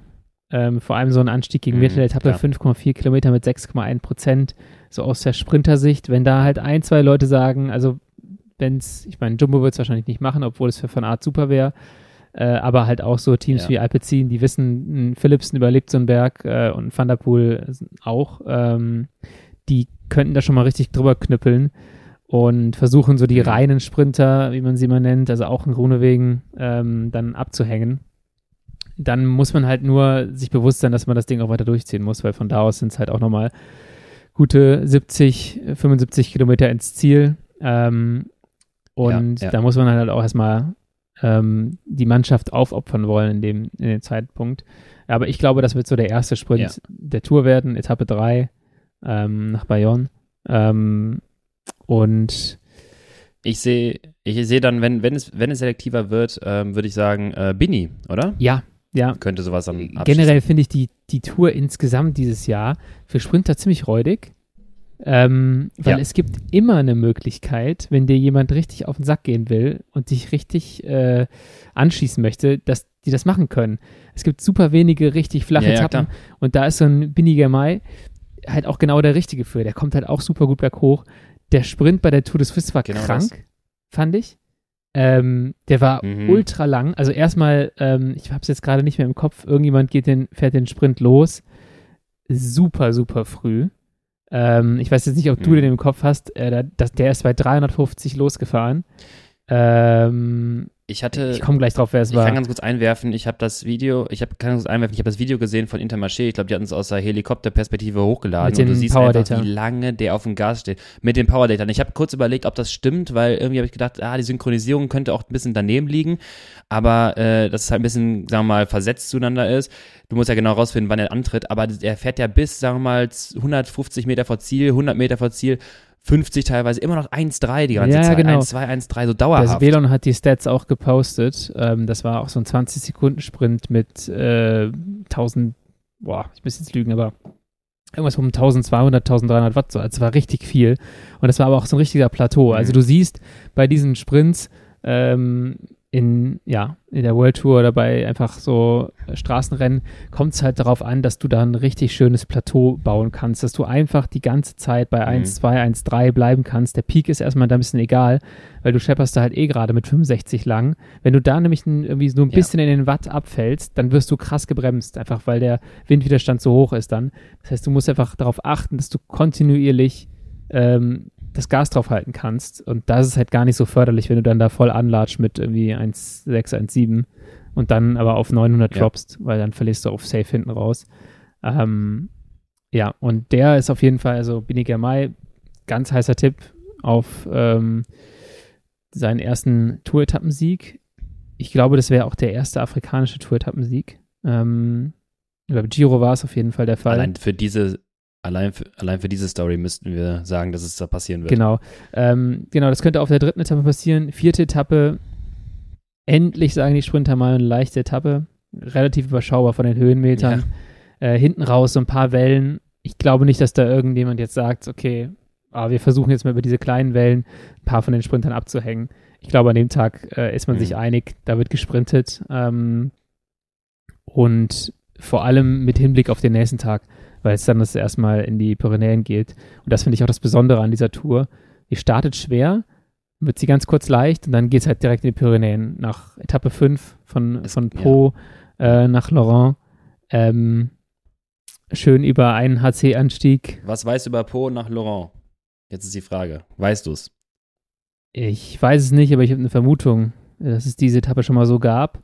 Ähm, vor allem so ein Anstieg gegen mhm, Mitte der Etappe, 5,4 Kilometer mit 6,1 Prozent, so aus der Sprintersicht. Wenn da halt ein, zwei Leute sagen, also wenn es, ich meine, Jumbo wird es wahrscheinlich nicht machen, obwohl es für Van Art super wäre. Äh, aber halt auch so Teams ja. wie Alpecin, die wissen, Philipsen überlebt so einen Berg äh, und Van der Poel auch. Ähm, die könnten da schon mal richtig drüber knüppeln und versuchen so die mhm. reinen Sprinter, wie man sie mal nennt, also auch in Grunewegen, ähm, dann abzuhängen. Dann muss man halt nur sich bewusst sein, dass man das Ding auch weiter durchziehen muss, weil von da aus sind es halt auch nochmal gute 70, 75 Kilometer ins Ziel. Ähm, und ja, ja. da muss man halt auch erstmal ähm, die Mannschaft aufopfern wollen in dem, in dem Zeitpunkt. Aber ich glaube, das wird so der erste Sprint ja. der Tour werden, Etappe 3 ähm, nach Bayonne. Ähm, und ich sehe, ich sehe dann, wenn, wenn es, wenn es selektiver wird, ähm, würde ich sagen, äh, Bini, oder? Ja, ja. Könnte sowas dann abschließen. Generell finde ich die, die Tour insgesamt dieses Jahr für Sprinter ziemlich räudig. Ähm, weil ja. es gibt immer eine Möglichkeit, wenn dir jemand richtig auf den Sack gehen will und dich richtig äh, anschießen möchte, dass die das machen können. Es gibt super wenige richtig flache ja, Etappen ja, und da ist so ein Biniger Mai halt auch genau der Richtige für. Der kommt halt auch super gut berghoch. Der Sprint bei der Tour de Suisse war genau krank, das. fand ich. Ähm, der war mhm. ultra lang. Also erstmal, ähm, ich habe es jetzt gerade nicht mehr im Kopf, irgendjemand geht den, fährt den Sprint los. Super, super früh. Ähm, ich weiß jetzt nicht, ob mhm. du den im Kopf hast. Äh, das, der ist bei 350 losgefahren. Ähm, ich hatte. Ich komme gleich drauf, wer es ich war. Ich kann ganz kurz einwerfen. Ich habe das Video, ich habe ganz kurz einwerfen. Ich habe das Video gesehen von Intermarché. Ich glaube, die hatten es aus der Helikopterperspektive hochgeladen. Mit den und du siehst einfach, wie lange der auf dem Gas steht. Mit den Power Data. Ich habe kurz überlegt, ob das stimmt, weil irgendwie habe ich gedacht, ah, die Synchronisierung könnte auch ein bisschen daneben liegen. Aber äh, dass es halt ein bisschen, sagen wir mal, versetzt zueinander ist. Du musst ja genau rausfinden, wann er antritt. Aber er fährt ja bis, sagen wir mal, 150 Meter vor Ziel, 100 Meter vor Ziel 50 teilweise, immer noch 1-3 die ganze ja, Zeit. Genau. 1-2, 1-3, so dauerhaft. Das Velon hat die Stats auch gepostet. Ähm, das war auch so ein 20-Sekunden-Sprint mit äh, 1000, boah, ich muss jetzt lügen, aber irgendwas um 1200, 1300 Watt. So. Also es war richtig viel. Und das war aber auch so ein richtiger Plateau. Also mhm. du siehst bei diesen Sprints, ähm, in, ja, in der World Tour oder bei einfach so Straßenrennen kommt es halt darauf an, dass du da ein richtig schönes Plateau bauen kannst, dass du einfach die ganze Zeit bei mhm. 1, 2, 1, 3 bleiben kannst. Der Peak ist erstmal da ein bisschen egal, weil du schepperst da halt eh gerade mit 65 lang. Wenn du da nämlich irgendwie so ein bisschen ja. in den Watt abfällst, dann wirst du krass gebremst, einfach weil der Windwiderstand so hoch ist dann. Das heißt, du musst einfach darauf achten, dass du kontinuierlich ähm, das Gas draufhalten kannst. Und da ist es halt gar nicht so förderlich, wenn du dann da voll anlatscht mit irgendwie 1,6, 1,7 und dann aber auf 900 ja. droppst, weil dann verlierst du auf Safe hinten raus. Ähm, ja, und der ist auf jeden Fall, also Biniger Mai, ganz heißer Tipp auf ähm, seinen ersten Tour-Etappensieg. Ich glaube, das wäre auch der erste afrikanische Tour-Etappensieg. Ähm, beim Giro war es auf jeden Fall der Fall. Allein für diese Allein für, allein für diese Story müssten wir sagen, dass es da passieren wird. Genau. Ähm, genau, das könnte auf der dritten Etappe passieren. Vierte Etappe, endlich sagen die Sprinter mal eine leichte Etappe. Relativ überschaubar von den Höhenmetern. Ja. Äh, hinten raus so ein paar Wellen. Ich glaube nicht, dass da irgendjemand jetzt sagt, okay, ah, wir versuchen jetzt mal über diese kleinen Wellen ein paar von den Sprintern abzuhängen. Ich glaube, an dem Tag äh, ist man mhm. sich einig, da wird gesprintet. Ähm, und vor allem mit Hinblick auf den nächsten Tag weil es dann das erstmal in die Pyrenäen geht. Und das finde ich auch das Besondere an dieser Tour. Die startet schwer, wird sie ganz kurz leicht und dann geht es halt direkt in die Pyrenäen. Nach Etappe 5 von, von Po ja. äh, nach Laurent. Ähm, schön über einen HC-Anstieg. Was weißt du über Po nach Laurent? Jetzt ist die Frage. Weißt du es? Ich weiß es nicht, aber ich habe eine Vermutung, dass es diese Etappe schon mal so gab.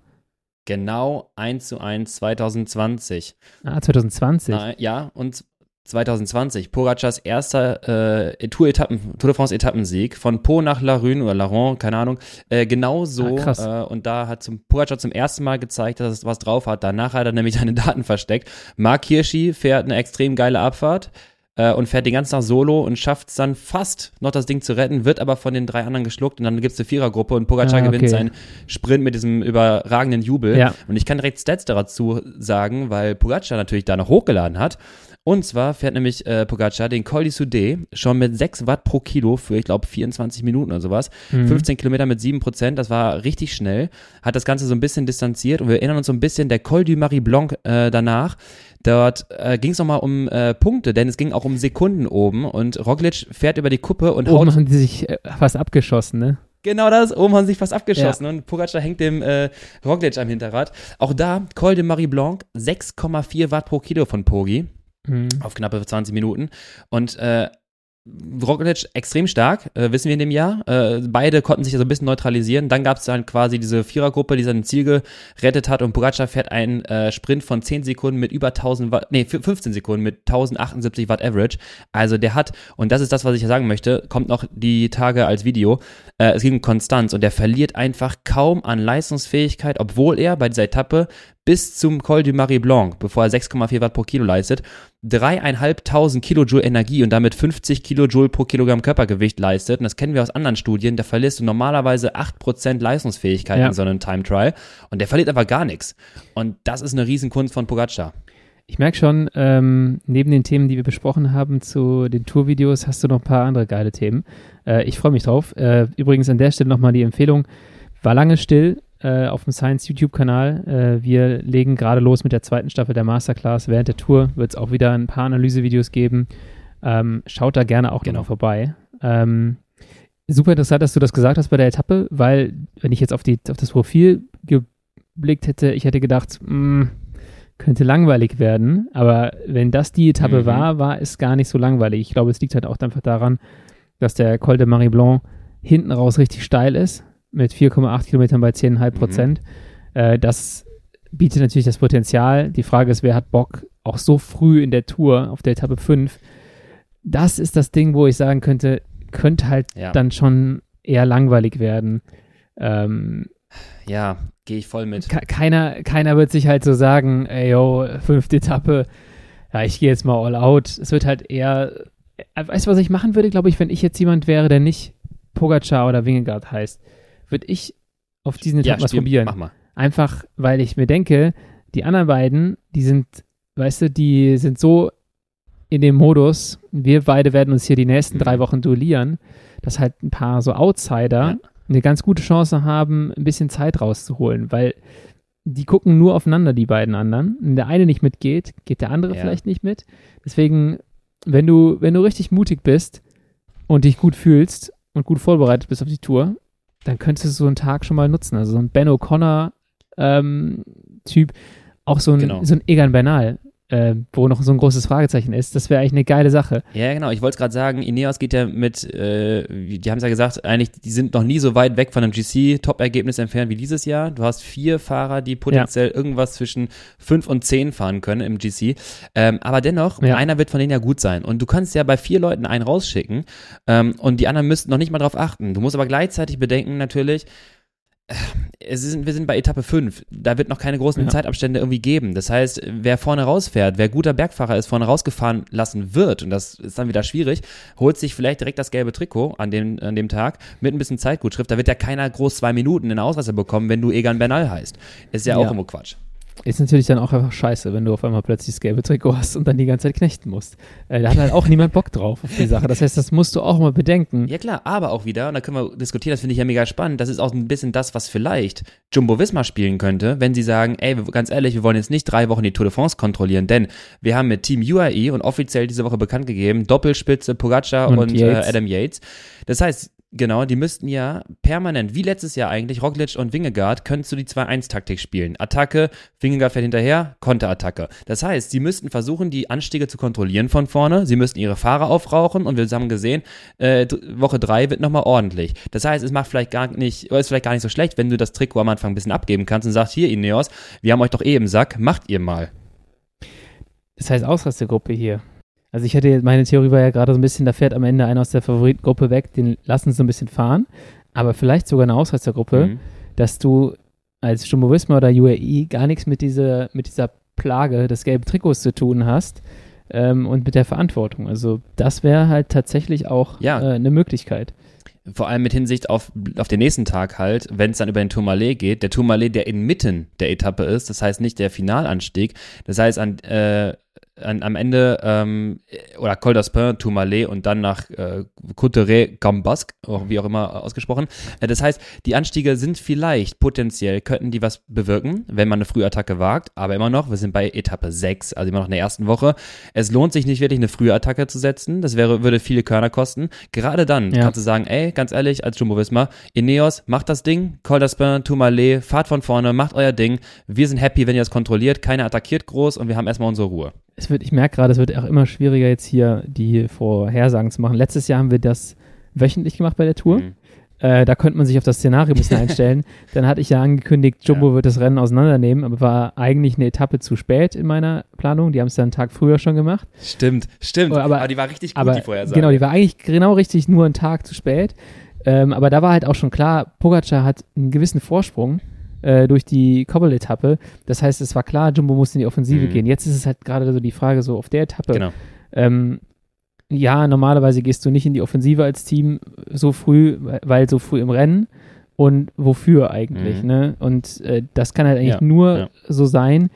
Genau 1 zu 1 2020. Ah, 2020? Na, ja, und 2020. Pogacars erster äh, Tour, -Etappen, Tour de France Etappensieg von Po nach La Rune oder Laron, keine Ahnung. Äh, genau so. Ah, äh, und da hat zum, Pogacar zum ersten Mal gezeigt, dass es was drauf hat. Danach hat er nämlich seine Daten versteckt. Mark Hirschi fährt eine extrem geile Abfahrt äh, und fährt den ganzen Tag solo und schafft es dann fast noch das Ding zu retten, wird aber von den drei anderen geschluckt und dann gibt es eine Vierergruppe und Pogacar ah, okay. gewinnt seinen Sprint mit diesem überragenden Jubel. Ja. Und ich kann direkt Stats dazu sagen, weil Pogacar natürlich da noch hochgeladen hat. Und zwar fährt nämlich äh, Pogacar den Col di Sudé schon mit 6 Watt pro Kilo für, ich glaube, 24 Minuten oder sowas. Mhm. 15 Kilometer mit 7 Prozent, das war richtig schnell. Hat das Ganze so ein bisschen distanziert und wir erinnern uns so ein bisschen, der Col du Marie Blanc äh, danach, Dort äh, ging es nochmal um äh, Punkte, denn es ging auch um Sekunden oben und Roglic fährt über die Kuppe und oben haut. haben die sich äh, fast abgeschossen, ne? Genau das, oben haben sie sich fast abgeschossen ja. und Pogacar hängt dem äh, Roglic am Hinterrad. Auch da, Col de Marie Blanc, 6,4 Watt pro Kilo von Pogi mhm. auf knappe 20 Minuten und äh, Roglic extrem stark, äh, wissen wir in dem Jahr. Äh, beide konnten sich so ein bisschen neutralisieren. Dann gab es dann quasi diese Vierergruppe, die sein Ziel gerettet hat und Pogacar fährt einen äh, Sprint von 10 Sekunden mit über 1000 Watt, nee, 15 Sekunden mit 1078 Watt Average. Also der hat, und das ist das, was ich ja sagen möchte, kommt noch die Tage als Video, äh, es ging um Konstanz und der verliert einfach kaum an Leistungsfähigkeit, obwohl er bei dieser Etappe bis zum Col du Marie Blanc, bevor er 6,4 Watt pro Kilo leistet, dreieinhalbtausend Kilojoule Energie und damit 50 Kilojoule pro Kilogramm Körpergewicht leistet. Und das kennen wir aus anderen Studien. Da verlierst du normalerweise 8% Leistungsfähigkeit ja. in so einem Time Trial. Und der verliert aber gar nichts. Und das ist eine Riesenkunst von Pogacar. Ich merke schon, ähm, neben den Themen, die wir besprochen haben zu den Tourvideos, hast du noch ein paar andere geile Themen. Äh, ich freue mich drauf. Äh, übrigens an der Stelle nochmal die Empfehlung. War lange still, äh, auf dem Science YouTube-Kanal. Äh, wir legen gerade los mit der zweiten Staffel der Masterclass. Während der Tour wird es auch wieder ein paar Analysevideos geben. Ähm, schaut da gerne auch genau vorbei. Ähm, super interessant, dass du das gesagt hast bei der Etappe, weil, wenn ich jetzt auf, die, auf das Profil geblickt hätte, ich hätte gedacht, mh, hm, könnte langweilig werden. Aber wenn das die Etappe mhm. war, war es gar nicht so langweilig. Ich glaube, es liegt halt auch einfach daran, dass der Col de Marie Blanc hinten raus richtig steil ist mit 4,8 Kilometern bei 10,5 Prozent. Mhm. Äh, das bietet natürlich das Potenzial. Die Frage ist, wer hat Bock, auch so früh in der Tour auf der Etappe 5. Das ist das Ding, wo ich sagen könnte, könnte halt ja. dann schon eher langweilig werden. Ähm, ja, gehe ich voll mit. Keiner, keiner wird sich halt so sagen, ey, yo, fünfte Etappe, ja, ich gehe jetzt mal all out. Es wird halt eher, äh, weißt du, was ich machen würde, glaube ich, wenn ich jetzt jemand wäre, der nicht Pogacar oder Wingegaard heißt? Würde ich auf diesen Etappen ja, was probieren. Mach mal. Einfach, weil ich mir denke, die anderen beiden, die sind, weißt du, die sind so in dem Modus, wir beide werden uns hier die nächsten mhm. drei Wochen duellieren, dass halt ein paar so Outsider ja. eine ganz gute Chance haben, ein bisschen Zeit rauszuholen, weil die gucken nur aufeinander, die beiden anderen. Wenn der eine nicht mitgeht, geht der andere ja. vielleicht nicht mit. Deswegen, wenn du, wenn du richtig mutig bist und dich gut fühlst und gut vorbereitet bist auf die Tour, dann könntest du so einen Tag schon mal nutzen. Also so ein Ben O'Connor ähm, Typ, auch so ein, genau. so ein Egan Bernal äh, wo noch so ein großes Fragezeichen ist. Das wäre eigentlich eine geile Sache. Ja, genau. Ich wollte es gerade sagen, Ineos geht ja mit, äh, die haben es ja gesagt, eigentlich, die sind noch nie so weit weg von einem GC-Top-Ergebnis entfernt wie dieses Jahr. Du hast vier Fahrer, die potenziell ja. irgendwas zwischen fünf und zehn fahren können im GC. Ähm, aber dennoch, ja. einer wird von denen ja gut sein. Und du kannst ja bei vier Leuten einen rausschicken ähm, und die anderen müssten noch nicht mal drauf achten. Du musst aber gleichzeitig bedenken natürlich, ist, wir sind bei Etappe 5. Da wird noch keine großen ja. Zeitabstände irgendwie geben. Das heißt, wer vorne rausfährt, wer guter Bergfahrer ist, vorne rausgefahren lassen wird, und das ist dann wieder schwierig, holt sich vielleicht direkt das gelbe Trikot an dem, an dem Tag mit ein bisschen Zeitgutschrift. Da wird ja keiner groß zwei Minuten in Ausreißer bekommen, wenn du Egan Bernal heißt. Ist ja, ja. auch irgendwo Quatsch. Ist natürlich dann auch einfach scheiße, wenn du auf einmal plötzlich das gelbe Trikot hast und dann die ganze Zeit knechten musst. Äh, da hat halt auch niemand Bock drauf auf die Sache. Das heißt, das musst du auch mal bedenken. Ja klar, aber auch wieder, und da können wir diskutieren, das finde ich ja mega spannend, das ist auch ein bisschen das, was vielleicht Jumbo Visma spielen könnte, wenn sie sagen, ey, ganz ehrlich, wir wollen jetzt nicht drei Wochen die Tour de France kontrollieren, denn wir haben mit Team UAE und offiziell diese Woche bekannt gegeben, Doppelspitze Pogacar und, und Yates. Äh, Adam Yates. Das heißt, Genau, die müssten ja permanent, wie letztes Jahr eigentlich, Roglic und Wingegaard, könntest du die 2-1-Taktik spielen. Attacke, Wingegaard fährt hinterher, Konterattacke. Das heißt, sie müssten versuchen, die Anstiege zu kontrollieren von vorne, sie müssten ihre Fahrer aufrauchen und wir haben gesehen, äh, Woche 3 wird nochmal ordentlich. Das heißt, es macht vielleicht gar nicht, oder ist vielleicht gar nicht so schlecht, wenn du das Trikot am Anfang ein bisschen abgeben kannst und sagst, hier Ineos, wir haben euch doch eh im Sack, macht ihr mal. Das heißt Ausrastergruppe hier. Also ich hätte, meine Theorie war ja gerade so ein bisschen, da fährt am Ende einer aus der Favoritengruppe weg, den lassen sie so ein bisschen fahren, aber vielleicht sogar eine Ausreißergruppe, mhm. dass du als Jumbo Visma oder UAE gar nichts mit dieser, mit dieser Plage des gelben Trikots zu tun hast ähm, und mit der Verantwortung. Also das wäre halt tatsächlich auch ja. äh, eine Möglichkeit vor allem mit Hinsicht auf, auf den nächsten Tag halt, wenn es dann über den Tourmalet geht, der Tourmalet, der inmitten der Etappe ist, das heißt nicht der Finalanstieg, das heißt an, äh, an, am Ende, ähm, oder Col d'Aspin, Tourmalet und dann nach äh, Couteret, Gambasque, wie auch immer ausgesprochen. Äh, das heißt, die Anstiege sind vielleicht potenziell, könnten die was bewirken, wenn man eine Frühattacke wagt, aber immer noch, wir sind bei Etappe 6, also immer noch in der ersten Woche. Es lohnt sich nicht wirklich, eine Frühattacke zu setzen, das wäre, würde viele Körner kosten. Gerade dann ja. kannst du sagen, ey, ganz ehrlich, als Jumbo-Visma, Ineos, macht das Ding, Col d'Aspin, Tourmalet, fahrt von vorne, macht euer Ding, wir sind happy, wenn ihr das kontrolliert, keiner attackiert groß und wir haben erstmal unsere Ruhe es wird, ich merke gerade, es wird auch immer schwieriger, jetzt hier die Vorhersagen zu machen. Letztes Jahr haben wir das wöchentlich gemacht bei der Tour. Mhm. Äh, da könnte man sich auf das Szenario ein bisschen (laughs) einstellen. Dann hatte ich ja angekündigt, Jumbo ja. wird das Rennen auseinandernehmen, aber war eigentlich eine Etappe zu spät in meiner Planung. Die haben es dann einen Tag früher schon gemacht. Stimmt, stimmt. Aber, aber die war richtig gut, aber, die Vorhersage. Genau, die war eigentlich genau richtig nur einen Tag zu spät. Ähm, aber da war halt auch schon klar, Pogacar hat einen gewissen Vorsprung äh, durch die Kobbel-Etappe. Das heißt, es war klar, Jumbo muss in die Offensive mhm. gehen. Jetzt ist es halt gerade so die Frage, so auf der Etappe. Genau. Ähm, ja, normalerweise gehst du nicht in die Offensive als Team so früh, weil so früh im Rennen. Und wofür eigentlich, mhm. ne? Und äh, das kann halt eigentlich ja, nur ja. so sein,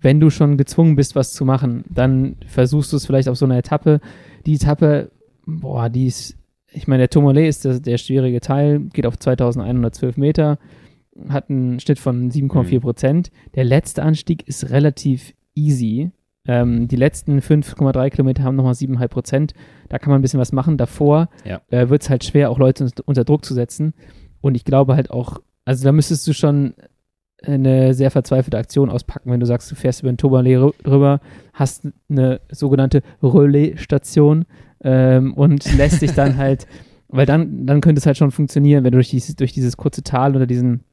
wenn du schon gezwungen bist, was zu machen. Dann versuchst du es vielleicht auf so einer Etappe. Die Etappe, boah, die ist, ich meine, der Tourmalet ist der, der schwierige Teil, geht auf 2112 Meter, hat einen Schnitt von 7,4 mhm. Prozent. Mhm. Der letzte Anstieg ist relativ easy. Ähm, die letzten 5,3 Kilometer haben nochmal 7,5 Prozent. Da kann man ein bisschen was machen. Davor ja. äh, wird es halt schwer, auch Leute unter Druck zu setzen. Und ich glaube halt auch, also da müsstest du schon eine sehr verzweifelte Aktion auspacken, wenn du sagst, du fährst über den Tourmalet rüber, hast eine sogenannte Relais-Station ähm, und lässt dich dann (laughs) halt, weil dann, dann könnte es halt schon funktionieren, wenn du durch dieses, durch dieses kurze Tal oder diesen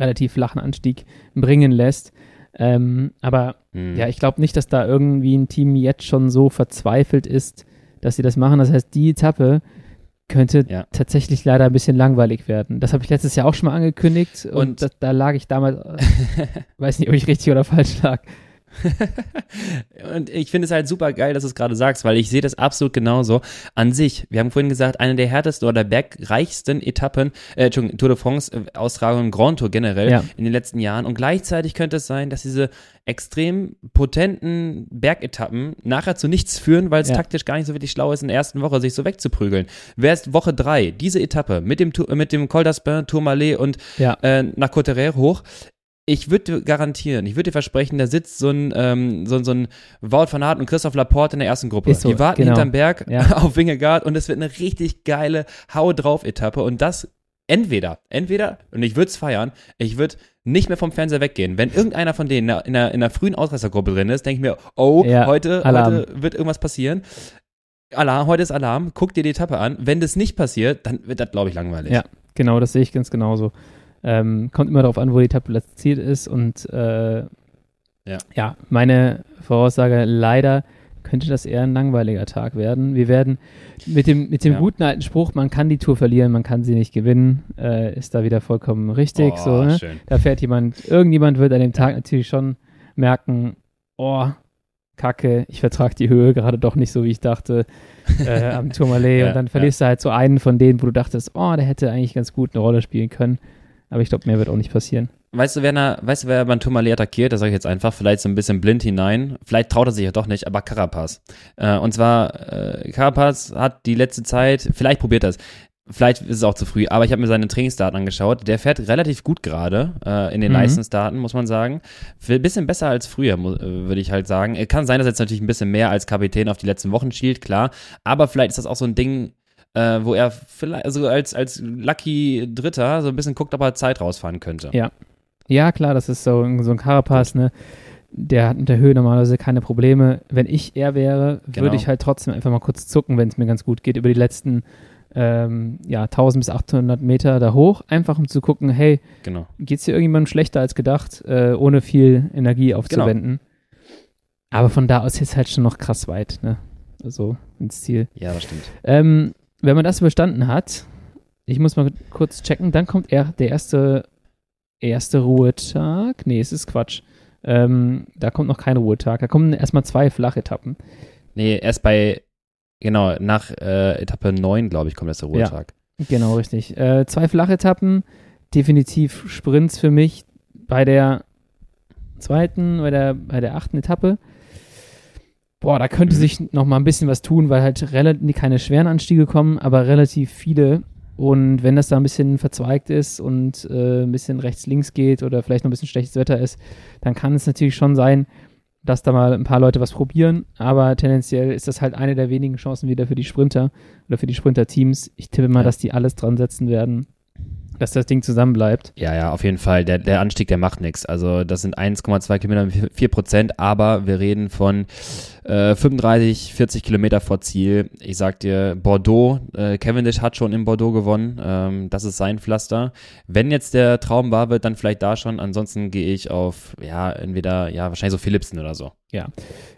relativ flachen Anstieg bringen lässt. Ähm, aber mhm. ja, ich glaube nicht, dass da irgendwie ein Team jetzt schon so verzweifelt ist, dass sie das machen. Das heißt, die Etappe könnte ja. tatsächlich leider ein bisschen langweilig werden. Das habe ich letztes Jahr auch schon mal angekündigt und, und das, da lag ich damals, (laughs) weiß nicht, ob ich richtig oder falsch lag. (laughs) und ich finde es halt super geil, dass du es gerade sagst, weil ich sehe das absolut genauso. An sich, wir haben vorhin gesagt, eine der härtesten oder bergreichsten Etappen, äh, Entschuldigung, Tour de France äh, Austragungen Grand Tour generell ja. in den letzten Jahren. Und gleichzeitig könnte es sein, dass diese extrem potenten Bergetappen nachher zu nichts führen, weil es ja. taktisch gar nicht so wirklich schlau ist, in der ersten Woche sich so wegzuprügeln. Wäre es Woche drei, diese Etappe mit dem, mit dem Col d'Aspin, Tourmalet und ja. äh, nach Coterre hoch, ich würde garantieren, ich würde dir versprechen, da sitzt so ein, ähm, so, so ein Wout van Aert und Christoph Laporte in der ersten Gruppe. So, die warten genau. hinterm Berg ja. (laughs) auf Wingegaard und es wird eine richtig geile Hau drauf Etappe und das entweder, entweder, und ich würde es feiern, ich würde nicht mehr vom Fernseher weggehen. Wenn irgendeiner von denen in der, in der frühen Ausreißergruppe drin ist, denke ich mir, oh, ja, heute, heute wird irgendwas passieren. Alarm, heute ist Alarm, guck dir die Etappe an. Wenn das nicht passiert, dann wird das, glaube ich, langweilig. Ja, genau, das sehe ich ganz genauso. Ähm, kommt immer darauf an, wo die Etappe platziert ist. Und äh, ja. ja, meine Voraussage, leider könnte das eher ein langweiliger Tag werden. Wir werden mit dem, mit dem ja. guten alten Spruch, man kann die Tour verlieren, man kann sie nicht gewinnen, äh, ist da wieder vollkommen richtig. Oh, so, ne? Da fährt jemand, irgendjemand wird an dem Tag natürlich schon merken, oh, Kacke, ich vertrage die Höhe gerade doch nicht so, wie ich dachte, äh, am Tourmalet. (laughs) ja, und dann verlierst ja. du halt so einen von denen, wo du dachtest, oh, der hätte eigentlich ganz gut eine Rolle spielen können. Aber ich glaube, mehr wird auch nicht passieren. Weißt du, wer, na, weißt du, wer beim Tourmalet attackiert? Das sage ich jetzt einfach. Vielleicht so ein bisschen blind hinein. Vielleicht traut er sich ja doch nicht, aber Carapaz. Äh, und zwar, äh, Carapaz hat die letzte Zeit, vielleicht probiert das. Vielleicht ist es auch zu früh, aber ich habe mir seine Trainingsdaten angeschaut. Der fährt relativ gut gerade äh, in den mhm. Leistungsdaten, muss man sagen. Ein bisschen besser als früher, äh, würde ich halt sagen. Kann sein, dass er jetzt natürlich ein bisschen mehr als Kapitän auf die letzten Wochen schielt, klar. Aber vielleicht ist das auch so ein Ding, äh, wo er vielleicht, also als, als Lucky Dritter so ein bisschen guckt, ob er Zeit rausfahren könnte. Ja. Ja, klar, das ist so, so ein Carapaz, ne? Der hat mit der Höhe normalerweise keine Probleme. Wenn ich er wäre, genau. würde ich halt trotzdem einfach mal kurz zucken, wenn es mir ganz gut geht, über die letzten ähm, ja, 1000 bis 800 Meter da hoch, einfach um zu gucken, hey, genau. geht es hier irgendjemandem schlechter als gedacht, äh, ohne viel Energie aufzuwenden. Genau. Aber von da aus ist halt schon noch krass weit, ne? Also ins Ziel. Ja, das stimmt. Ähm, wenn man das überstanden hat, ich muss mal kurz checken, dann kommt er, der erste, erste Ruhetag. Nee, es ist Quatsch. Ähm, da kommt noch kein Ruhetag. Da kommen erstmal zwei Flachetappen. Nee, erst bei, genau, nach äh, Etappe 9, glaube ich, kommt erst der Ruhetag. Ja, genau, richtig. Äh, zwei Flachetappen, definitiv Sprints für mich bei der zweiten, bei der, bei der achten Etappe. Boah, da könnte mhm. sich noch mal ein bisschen was tun, weil halt relativ keine schweren Anstiege kommen, aber relativ viele. Und wenn das da ein bisschen verzweigt ist und äh, ein bisschen rechts-links geht oder vielleicht noch ein bisschen schlechtes Wetter ist, dann kann es natürlich schon sein, dass da mal ein paar Leute was probieren. Aber tendenziell ist das halt eine der wenigen Chancen wieder für die Sprinter oder für die Sprinter-Teams. Ich tippe mal, ja. dass die alles dran setzen werden, dass das Ding zusammenbleibt. Ja, ja, auf jeden Fall. Der, der Anstieg, der macht nichts. Also das sind 1,2 Kilometer, 4 Prozent, aber wir reden von äh, 35, 40 Kilometer vor Ziel. Ich sag dir, Bordeaux, äh, Cavendish hat schon in Bordeaux gewonnen. Ähm, das ist sein Pflaster. Wenn jetzt der Traum wahr wird, dann vielleicht da schon. Ansonsten gehe ich auf, ja, entweder, ja, wahrscheinlich so Philipsen oder so. Ja.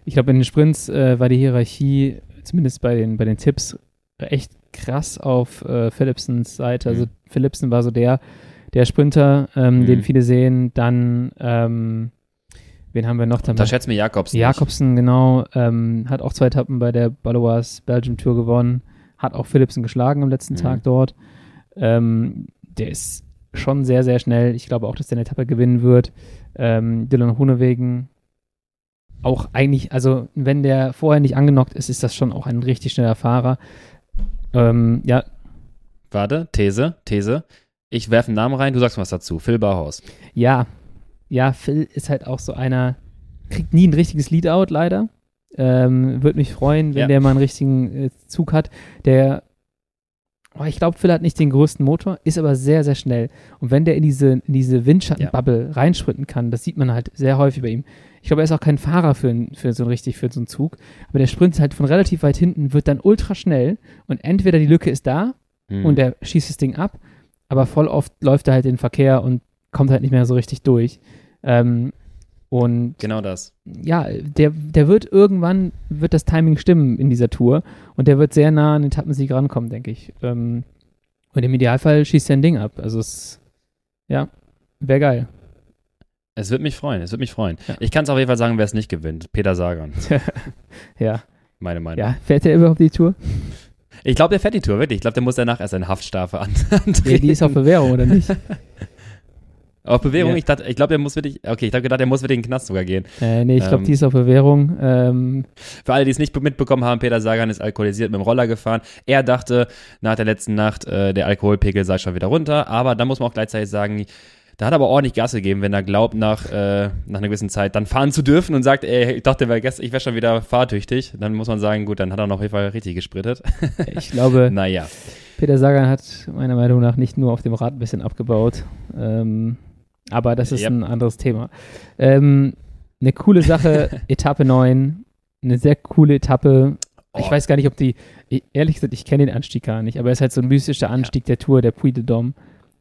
Ich glaube, in den Sprints äh, war die Hierarchie, zumindest bei den, bei den Tipps, echt krass auf äh, Philipsens Seite. Also mhm. Philipsen war so der, der Sprinter, ähm, mhm. den viele sehen. Dann, ähm, wen haben wir noch? Da schätzt mir Jakobsen. Jakobsen, nicht. genau. Ähm, hat auch zwei Etappen bei der Balois Belgium Tour gewonnen. Hat auch Philipsen geschlagen am letzten mhm. Tag dort. Ähm, der ist schon sehr, sehr schnell. Ich glaube auch, dass der eine Etappe gewinnen wird. Ähm, Dylan Hunewegen auch eigentlich, also wenn der vorher nicht angenockt ist, ist das schon auch ein richtig schneller Fahrer. Ähm, ja. Warte, These, These. Ich werfe einen Namen rein, du sagst was dazu. Phil Bauhaus. Ja. Ja, Phil ist halt auch so einer, kriegt nie ein richtiges Leadout leider. Ähm, Würde mich freuen, wenn ja. der mal einen richtigen äh, Zug hat. Der, oh, ich glaube, Phil hat nicht den größten Motor, ist aber sehr, sehr schnell. Und wenn der in diese, in diese Windschattenbubble ja. reinsprinten kann, das sieht man halt sehr häufig bei ihm. Ich glaube, er ist auch kein Fahrer für, für so richtig für so einen Zug. Aber der sprintet halt von relativ weit hinten, wird dann ultra schnell und entweder die Lücke ist da mhm. und er schießt das Ding ab, aber voll oft läuft er halt in den Verkehr und kommt halt nicht mehr so richtig durch. Ähm, und genau das. Ja, der, der wird irgendwann, wird das Timing stimmen in dieser Tour und der wird sehr nah an den Etappensieg rankommen, denke ich. Ähm, und im Idealfall schießt er ein Ding ab. Also es, ja, wäre geil. Es wird mich freuen, es wird mich freuen. Ja. Ich kann es auf jeden Fall sagen, wer es nicht gewinnt. Peter Sagan. (laughs) ja. Meine Meinung. Ja, fährt der überhaupt die Tour? Ich glaube, der fährt die Tour, wirklich. Ich glaube, der muss danach erst eine Haftstrafe (laughs) an antreten. Ja, die ist auf Bewährung, oder nicht? (laughs) Auf Bewährung? Ja. Ich, dachte, ich glaube, der muss wirklich, okay, ich habe gedacht, der muss wirklich in den Knast sogar gehen. Äh, nee, ich glaube, ähm, die ist auf Bewährung. Ähm, für alle, die es nicht mitbekommen haben, Peter Sagan ist alkoholisiert mit dem Roller gefahren. Er dachte nach der letzten Nacht, äh, der Alkoholpegel sei schon wieder runter, aber da muss man auch gleichzeitig sagen, da hat er aber ordentlich Gas gegeben, wenn er glaubt, nach, äh, nach einer gewissen Zeit dann fahren zu dürfen und sagt, ey, ich dachte, ich wäre schon wieder fahrtüchtig. Dann muss man sagen, gut, dann hat er noch auf jeden Fall richtig gesprittet. ich glaube, (laughs) naja. Peter Sagan hat meiner Meinung nach nicht nur auf dem Rad ein bisschen abgebaut. Ähm, aber das ist yep. ein anderes Thema. Ähm, eine coole Sache, (laughs) Etappe 9. Eine sehr coole Etappe. Oh. Ich weiß gar nicht, ob die, ehrlich gesagt, ich kenne den Anstieg gar nicht, aber es ist halt so ein mystischer Anstieg ja. der Tour, der Puy de Dôme.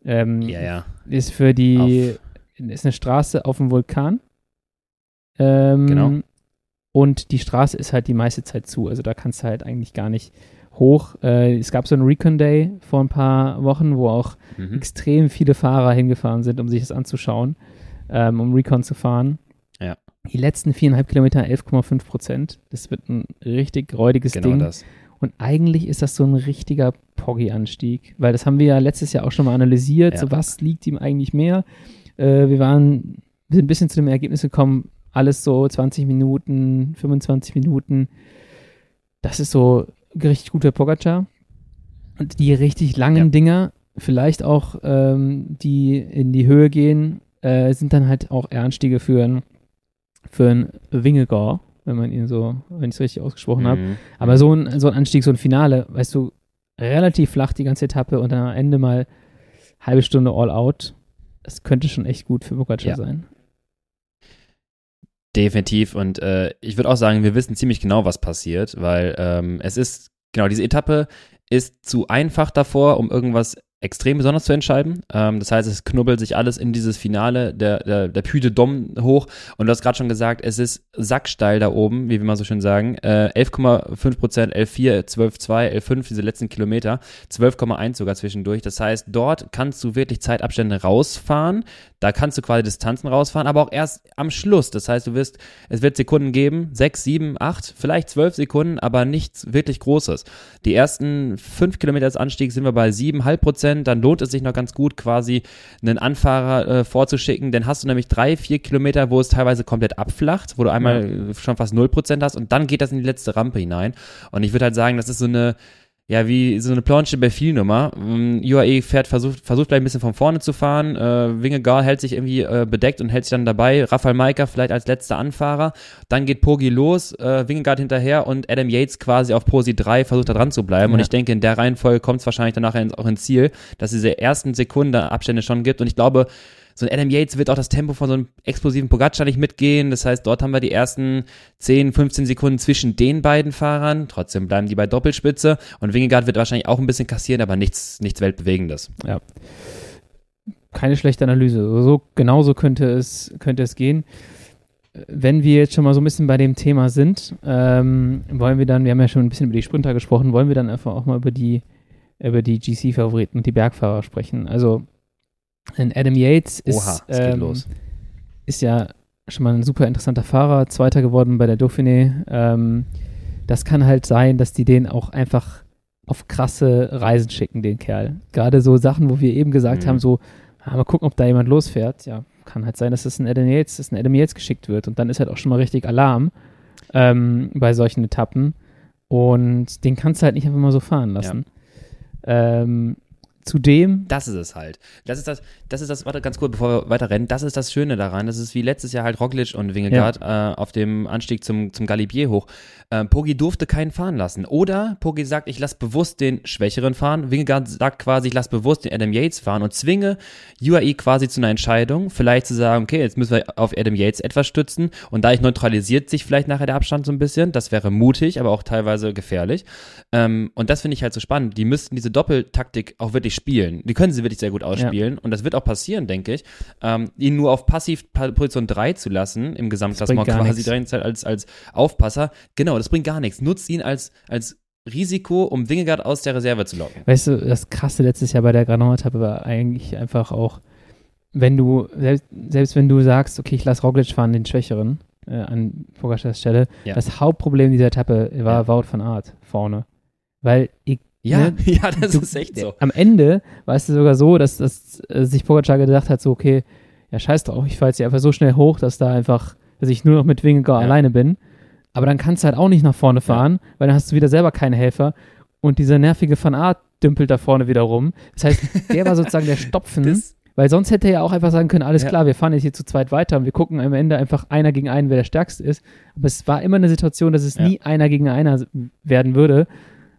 Ähm, ja, ja. Ist für die, auf. ist eine Straße auf dem Vulkan. Ähm, genau. Und die Straße ist halt die meiste Zeit zu. Also da kannst du halt eigentlich gar nicht hoch. Äh, es gab so einen Recon Day vor ein paar Wochen, wo auch mhm. extrem viele Fahrer hingefahren sind, um sich das anzuschauen, ähm, um Recon zu fahren. Ja. Die letzten viereinhalb Kilometer 11,5 Prozent. Das wird ein richtig räudiges genau Ding. Das. Und eigentlich ist das so ein richtiger Poggy-Anstieg, weil das haben wir ja letztes Jahr auch schon mal analysiert. Ja. So, was liegt ihm eigentlich mehr? Äh, wir waren, wir sind ein bisschen zu dem Ergebnis gekommen, alles so 20 Minuten, 25 Minuten. Das ist so richtig guter Pogacar. Und die richtig langen ja. Dinger, vielleicht auch ähm, die in die Höhe gehen, äh, sind dann halt auch Anstiege für ein, für ein Wingegor wenn man ihn so, wenn ich es richtig ausgesprochen mhm. habe. Aber so ein, so ein Anstieg, so ein Finale, weißt du, relativ flach die ganze Etappe und dann am Ende mal halbe Stunde all out. Das könnte schon echt gut für Pogacar ja. sein. Definitiv und äh, ich würde auch sagen, wir wissen ziemlich genau, was passiert, weil ähm, es ist, genau, diese Etappe ist zu einfach davor, um irgendwas extrem besonders zu entscheiden. Ähm, das heißt, es knubbelt sich alles in dieses Finale der, der, der de Dom hoch. Und du hast gerade schon gesagt, es ist sacksteil da oben, wie wir mal so schön sagen. Äh, 11,5 Prozent, 11,4, 12,2, 11,5, diese letzten Kilometer. 12,1 sogar zwischendurch. Das heißt, dort kannst du wirklich Zeitabstände rausfahren. Da kannst du quasi Distanzen rausfahren, aber auch erst am Schluss. Das heißt, du wirst, es wird Sekunden geben, 6, 7, 8, vielleicht 12 Sekunden, aber nichts wirklich Großes. Die ersten 5 Kilometer des Anstiegs sind wir bei 7,5 Prozent Prozent, dann lohnt es sich noch ganz gut, quasi einen Anfahrer äh, vorzuschicken. Dann hast du nämlich drei, vier Kilometer, wo es teilweise komplett abflacht, wo du einmal ja. schon fast null Prozent hast und dann geht das in die letzte Rampe hinein. Und ich würde halt sagen, das ist so eine, ja, wie so eine Planche Befehl-Nummer. Ähm, UAE fährt, versucht, versucht vielleicht ein bisschen von vorne zu fahren. Äh, Wingegaard hält sich irgendwie äh, bedeckt und hält sich dann dabei. Rafael Maika vielleicht als letzter Anfahrer. Dann geht Pogi los, äh, Wingegaard hinterher und Adam Yates quasi auf Posi 3 versucht da dran zu bleiben. Ja. Und ich denke, in der Reihenfolge kommt es wahrscheinlich danach auch ins Ziel, dass es diese ersten Sekunden Abstände schon gibt. Und ich glaube, so ein Adam Yates wird auch das Tempo von so einem explosiven Pogacar nicht mitgehen. Das heißt, dort haben wir die ersten 10, 15 Sekunden zwischen den beiden Fahrern. Trotzdem bleiben die bei Doppelspitze. Und Wingegaard wird wahrscheinlich auch ein bisschen kassieren, aber nichts, nichts Weltbewegendes. Ja. Keine schlechte Analyse. So, genauso könnte es, könnte es gehen. Wenn wir jetzt schon mal so ein bisschen bei dem Thema sind, ähm, wollen wir dann, wir haben ja schon ein bisschen über die Sprinter gesprochen, wollen wir dann einfach auch mal über die, über die GC-Favoriten und die Bergfahrer sprechen. Also und Adam Yates ist, Oha, ähm, ist ja schon mal ein super interessanter Fahrer, Zweiter geworden bei der Dauphiné. Ähm, das kann halt sein, dass die den auch einfach auf krasse Reisen schicken, den Kerl. Gerade so Sachen, wo wir eben gesagt mhm. haben, so, ah, mal gucken, ob da jemand losfährt. Ja, kann halt sein, dass das ein Adam Yates, dass ein Adam Yates geschickt wird. Und dann ist halt auch schon mal richtig Alarm ähm, bei solchen Etappen. Und den kannst du halt nicht einfach mal so fahren lassen. Ja. Ähm, Zudem. Das ist es halt. Das ist das, das ist das, warte ganz kurz, bevor wir weiter rennen, das ist das Schöne daran. Das ist wie letztes Jahr halt Roglic und Wingegaard ja. äh, auf dem Anstieg zum, zum Galibier hoch. Äh, Pogi durfte keinen fahren lassen. Oder Pogi sagt, ich lasse bewusst den Schwächeren fahren. Wingegaard sagt quasi, ich lasse bewusst den Adam Yates fahren und zwinge UAE quasi zu einer Entscheidung. Vielleicht zu sagen, okay, jetzt müssen wir auf Adam Yates etwas stützen und dadurch neutralisiert sich vielleicht nachher der Abstand so ein bisschen. Das wäre mutig, aber auch teilweise gefährlich. Ähm, und das finde ich halt so spannend. Die müssten diese Doppeltaktik auch wirklich spielen. Die können sie wirklich sehr gut ausspielen. Ja. Und das wird auch passieren, denke ich. Ähm, ihn nur auf Passivposition 3 zu lassen, im Gesamtklassement quasi die ganze Zeit als, als Aufpasser. Genau, das bringt gar nichts. Nutzt ihn als, als Risiko, um Wingegaard aus der Reserve zu locken. Weißt du, das krasse letztes Jahr bei der Granon-Etappe war eigentlich einfach auch, wenn du, selbst, selbst wenn du sagst, okay, ich lasse Roglic fahren, den Schwächeren, äh, an Pogacars Stelle, ja. das Hauptproblem dieser Etappe war ja. Wout van Art vorne. Weil ich, ja, ne, (laughs) ja, das du, ist echt so. Am Ende war es sogar so, dass, dass äh, sich Pogacar gedacht hat, so, okay, ja, scheiß drauf, ich fahre jetzt hier einfach so schnell hoch, dass da einfach, dass ich nur noch mit Wingegaard ja. alleine bin. Aber dann kannst du halt auch nicht nach vorne fahren, ja. weil dann hast du wieder selber keine Helfer. Und dieser nervige Van Art dümpelt da vorne wieder rum. Das heißt, der war (laughs) sozusagen der Stopfen. Das, weil sonst hätte er ja auch einfach sagen können, alles ja. klar, wir fahren jetzt hier zu zweit weiter und wir gucken am Ende einfach einer gegen einen, wer der Stärkste ist. Aber es war immer eine Situation, dass es ja. nie einer gegen einer werden würde,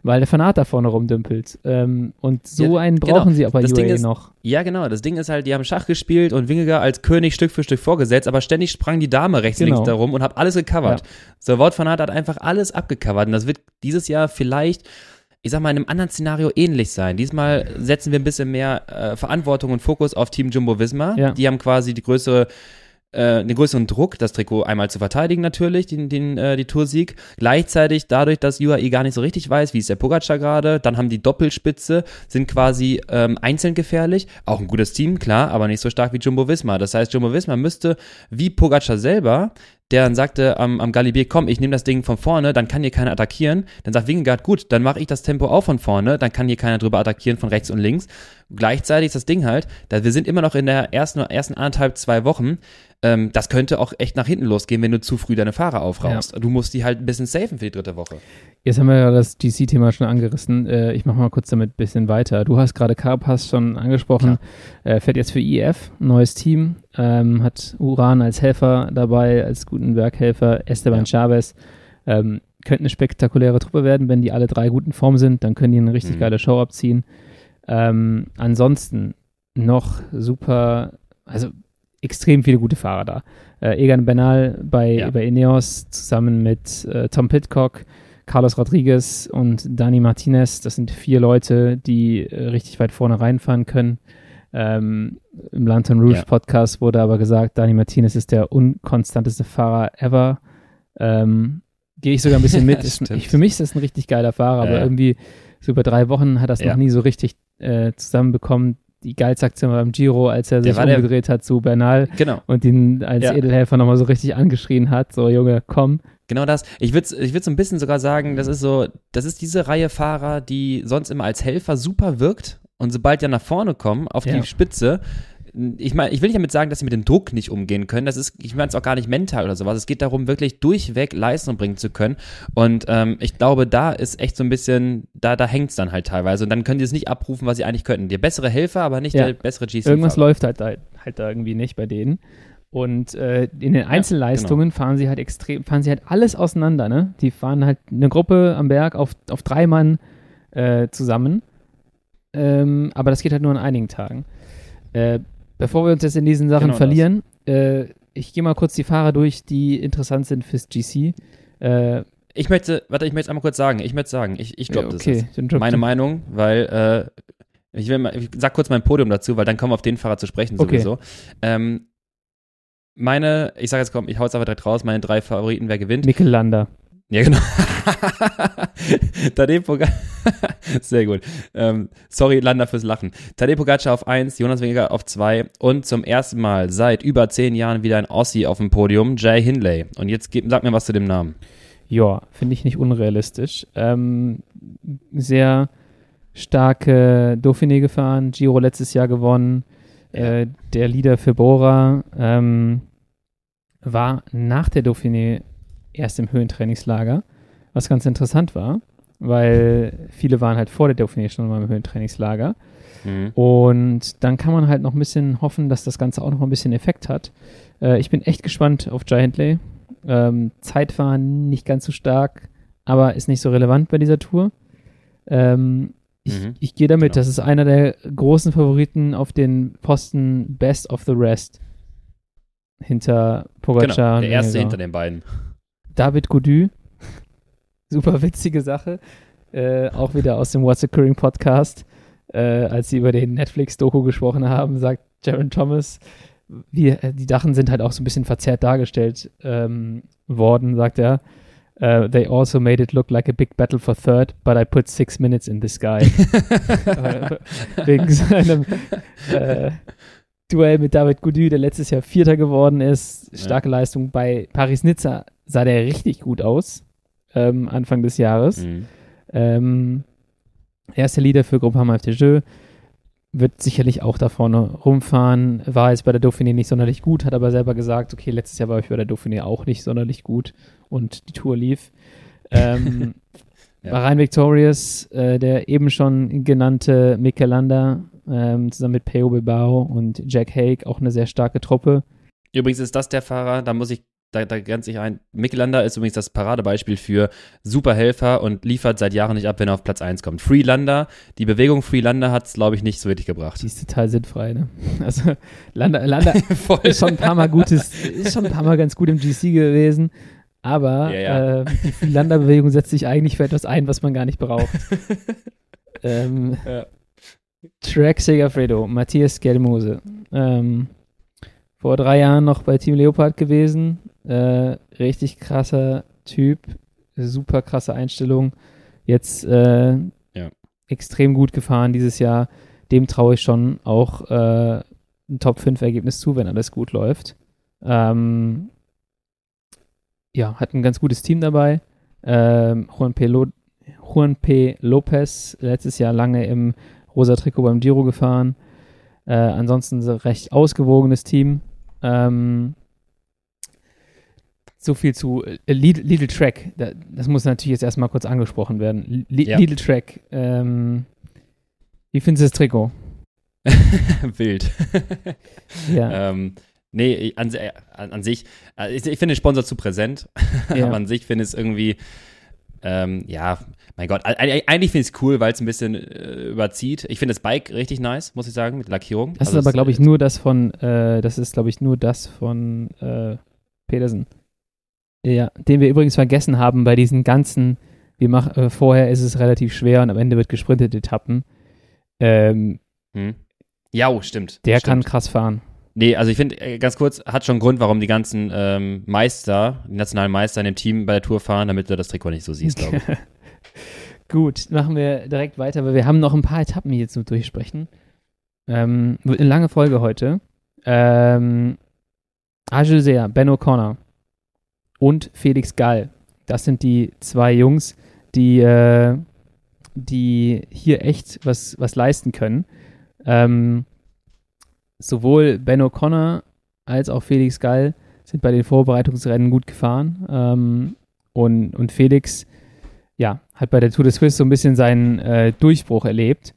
weil der Fanat da vorne rumdümpelt. Ähm, und so einen brauchen genau. sie aber das UAE ist, noch. Ja, genau. Das Ding ist halt, die haben Schach gespielt und Wingegar als König Stück für Stück vorgesetzt, aber ständig sprang die Dame rechts genau. links darum und hat alles gecovert. Ja. So, Wort Fanat hat einfach alles abgecovert und das wird dieses Jahr vielleicht ich sag mal, in einem anderen Szenario ähnlich sein. Diesmal setzen wir ein bisschen mehr äh, Verantwortung und Fokus auf Team Jumbo Visma. Ja. Die haben quasi die größere äh, einen größeren Druck, das Trikot einmal zu verteidigen natürlich, den, den, äh, die Toursieg. Gleichzeitig dadurch, dass UAE gar nicht so richtig weiß, wie ist der Pogacar gerade, dann haben die Doppelspitze, sind quasi ähm, einzeln gefährlich. Auch ein gutes Team, klar, aber nicht so stark wie Jumbo Visma. Das heißt, Jumbo Visma müsste wie Pogacar selber der dann sagte am, am Galibier, komm, ich nehme das Ding von vorne, dann kann hier keiner attackieren. Dann sagt Wingegaard, gut, dann mache ich das Tempo auch von vorne, dann kann hier keiner drüber attackieren von rechts und links. Gleichzeitig ist das Ding halt, da wir sind immer noch in der ersten, ersten anderthalb, zwei Wochen, ähm, das könnte auch echt nach hinten losgehen, wenn du zu früh deine Fahrer aufraust. Ja. Du musst die halt ein bisschen safen für die dritte Woche. Jetzt haben wir ja das GC-Thema schon angerissen. Äh, ich mache mal kurz damit ein bisschen weiter. Du hast gerade Carpass schon angesprochen. Äh, fährt jetzt für IF, neues Team. Ähm, hat Uran als Helfer dabei, als guten Werkhelfer. Esteban ja. Chavez. Ähm, könnte eine spektakuläre Truppe werden, wenn die alle drei gut in Form sind. Dann können die eine richtig mhm. geile Show abziehen. Ähm, ansonsten noch super, also extrem viele gute Fahrer da. Äh, Egan Bernal bei, ja. bei Ineos zusammen mit äh, Tom Pitcock, Carlos Rodriguez und Dani Martinez. Das sind vier Leute, die äh, richtig weit vorne reinfahren können. Ähm, Im Lantern Rouge ja. Podcast wurde aber gesagt, Dani Martinez ist der unkonstanteste Fahrer ever. Ähm, Gehe ich sogar ein bisschen mit. (laughs) ist, ich, für mich ist das ein richtig geiler Fahrer, aber irgendwie so über drei Wochen hat das noch nie so richtig äh, zusammenbekommen die geilste Aktion beim Giro, als er sich umgedreht der, hat zu Bernal genau. und ihn als ja. Edelhelfer nochmal so richtig angeschrien hat, so Junge, komm. Genau das. Ich würde ich würd so ein bisschen sogar sagen, das ist so, das ist diese Reihe Fahrer, die sonst immer als Helfer super wirkt und sobald ja nach vorne kommen, auf ja. die Spitze, ich meine, ich will nicht damit sagen, dass sie mit dem Druck nicht umgehen können. Das ist, ich meine es auch gar nicht mental oder sowas. Es geht darum, wirklich durchweg Leistung bringen zu können. Und ähm, ich glaube, da ist echt so ein bisschen, da, da hängt es dann halt teilweise. Und dann können die es nicht abrufen, was sie eigentlich könnten. Der bessere Helfer, aber nicht ja. der bessere GC. Irgendwas läuft halt da, halt da irgendwie nicht bei denen. Und äh, in den Einzelleistungen ja, genau. fahren sie halt extrem, fahren sie halt alles auseinander, ne? Die fahren halt eine Gruppe am Berg auf, auf drei Mann äh, zusammen. Ähm, aber das geht halt nur an einigen Tagen. Äh, bevor wir uns jetzt in diesen Sachen genau verlieren, äh, ich gehe mal kurz die Fahrer durch, die interessant sind fürs GC. Äh, ich möchte, warte, ich möchte einmal kurz sagen, ich möchte sagen, ich, ich glaube, ja, okay, das ist meine Meinung, weil äh, ich, will mal, ich sag kurz mein Podium dazu, weil dann kommen wir auf den Fahrer zu sprechen sowieso. Okay. Ähm, meine, ich sage jetzt komm, ich hau es aber direkt raus, meine drei Favoriten, wer gewinnt? Mikkel Lander. Ja, genau. (laughs) Tadej Pogacar, (laughs) sehr gut. Ähm, sorry, Lander fürs Lachen. Tadej Pogacar auf 1, Jonas Wingegar auf 2 und zum ersten Mal seit über 10 Jahren wieder ein Aussie auf dem Podium, Jay Hindley. Und jetzt sag mir was zu dem Namen. Ja, finde ich nicht unrealistisch. Ähm, sehr starke Dauphiné gefahren, Giro letztes Jahr gewonnen. Äh, der Leader für Bora ähm, war nach der Dauphiné erst im Höhentrainingslager, was ganz interessant war, weil viele waren halt vor der Dauphiné schon mal im Höhentrainingslager. Mhm. Und dann kann man halt noch ein bisschen hoffen, dass das Ganze auch noch ein bisschen Effekt hat. Äh, ich bin echt gespannt auf Giantley. Ähm, Zeitfahren nicht ganz so stark, aber ist nicht so relevant bei dieser Tour. Ähm, ich, mhm. ich gehe damit, genau. das ist einer der großen Favoriten auf den Posten Best of the Rest. Hinter Pogacar. Genau, der erste hinter den beiden. David Goudy. (laughs) Super witzige Sache. Äh, auch wieder aus dem What's Occurring Podcast. Äh, als sie über den Netflix-Doku gesprochen haben, sagt Jaron Thomas, wir, äh, die Dachen sind halt auch so ein bisschen verzerrt dargestellt ähm, worden, sagt er. Uh, they also made it look like a big battle for third, but I put six minutes in the sky. (laughs) Wegen seinem äh, Duell mit David Goudy, der letztes Jahr Vierter geworden ist. Starke ja. Leistung. Bei Paris-Nizza sah der richtig gut aus, ähm, Anfang des Jahres. Mhm. Ähm, er ist der Leader für Groupama FDJ wird sicherlich auch da vorne rumfahren. War jetzt bei der Dauphiné nicht sonderlich gut, hat aber selber gesagt, okay, letztes Jahr war ich bei der Dauphiné auch nicht sonderlich gut und die Tour lief. Ähm, (laughs) ja. Bahrain Victorious, äh, der eben schon genannte Mikel ähm, zusammen mit Peo Bilbao und Jack Haig, auch eine sehr starke Truppe. Übrigens ist das der Fahrer, da muss ich da, da grenzt sich ein. Mickelander ist übrigens das Paradebeispiel für Superhelfer und liefert seit Jahren nicht ab, wenn er auf Platz 1 kommt. Freelander, die Bewegung Freelander hat es, glaube ich, nicht so wirklich gebracht. Die ist total sinnfrei, ne? (laughs) Also Lander, Lander (laughs) ist schon ein paar Mal gutes, ist schon ein paar Mal ganz gut im GC gewesen. Aber ja, ja. Äh, die Freelander-Bewegung setzt sich eigentlich für etwas ein, was man gar nicht braucht. (laughs) ähm, ja. Track Segafredo, Matthias Gelmose. Ähm, vor drei Jahren noch bei Team Leopard gewesen, äh, richtig krasser Typ, super krasse Einstellung. Jetzt äh, ja. extrem gut gefahren dieses Jahr. Dem traue ich schon auch äh, ein Top 5 Ergebnis zu, wenn alles gut läuft. Ähm, ja, hat ein ganz gutes Team dabei. Ähm, Juan, P. Lo Juan P. Lopez, letztes Jahr lange im rosa Trikot beim Giro gefahren. Äh, ansonsten ein recht ausgewogenes Team. Ähm, so viel zu äh, Little Track. Das muss natürlich jetzt erstmal kurz angesprochen werden. L ja. Little Track. Ähm, wie findest du das Trikot? (laughs) Wild. ja. ähm, nee, an, äh, an, an sich, äh, ich, ich finde den Sponsor zu präsent. (laughs) Ja. Aber an sich finde ich es irgendwie, ähm, ja, mein Gott, eigentlich finde ich es cool, weil es ein bisschen äh, überzieht. Ich finde das Bike richtig nice, muss ich sagen, mit Lackierung. Das also ist aber, glaube ich, nur das von, äh, das ist, glaube ich, nur das von äh, Petersen. Ja, den wir übrigens vergessen haben bei diesen ganzen, wir machen, äh, vorher ist es relativ schwer und am Ende wird gesprintet Etappen. Ähm, hm. Ja, oh, stimmt. Der stimmt. kann krass fahren. Nee, also ich finde, äh, ganz kurz, hat schon einen Grund, warum die ganzen ähm, Meister, die nationalen Meister in dem Team bei der Tour fahren, damit du das Trikot nicht so siehst, glaube ich. (laughs) Gut, machen wir direkt weiter, weil wir haben noch ein paar Etappen hier zu durchsprechen. Ähm, wird eine lange Folge heute. Ähm, Ajusea, Ben O'Connor und Felix Gall. Das sind die zwei Jungs, die, äh, die hier echt was, was leisten können. Ähm, sowohl Ben O'Connor als auch Felix Gall sind bei den Vorbereitungsrennen gut gefahren. Ähm, und, und Felix, ja, hat bei der Tour de Suisse so ein bisschen seinen äh, Durchbruch erlebt,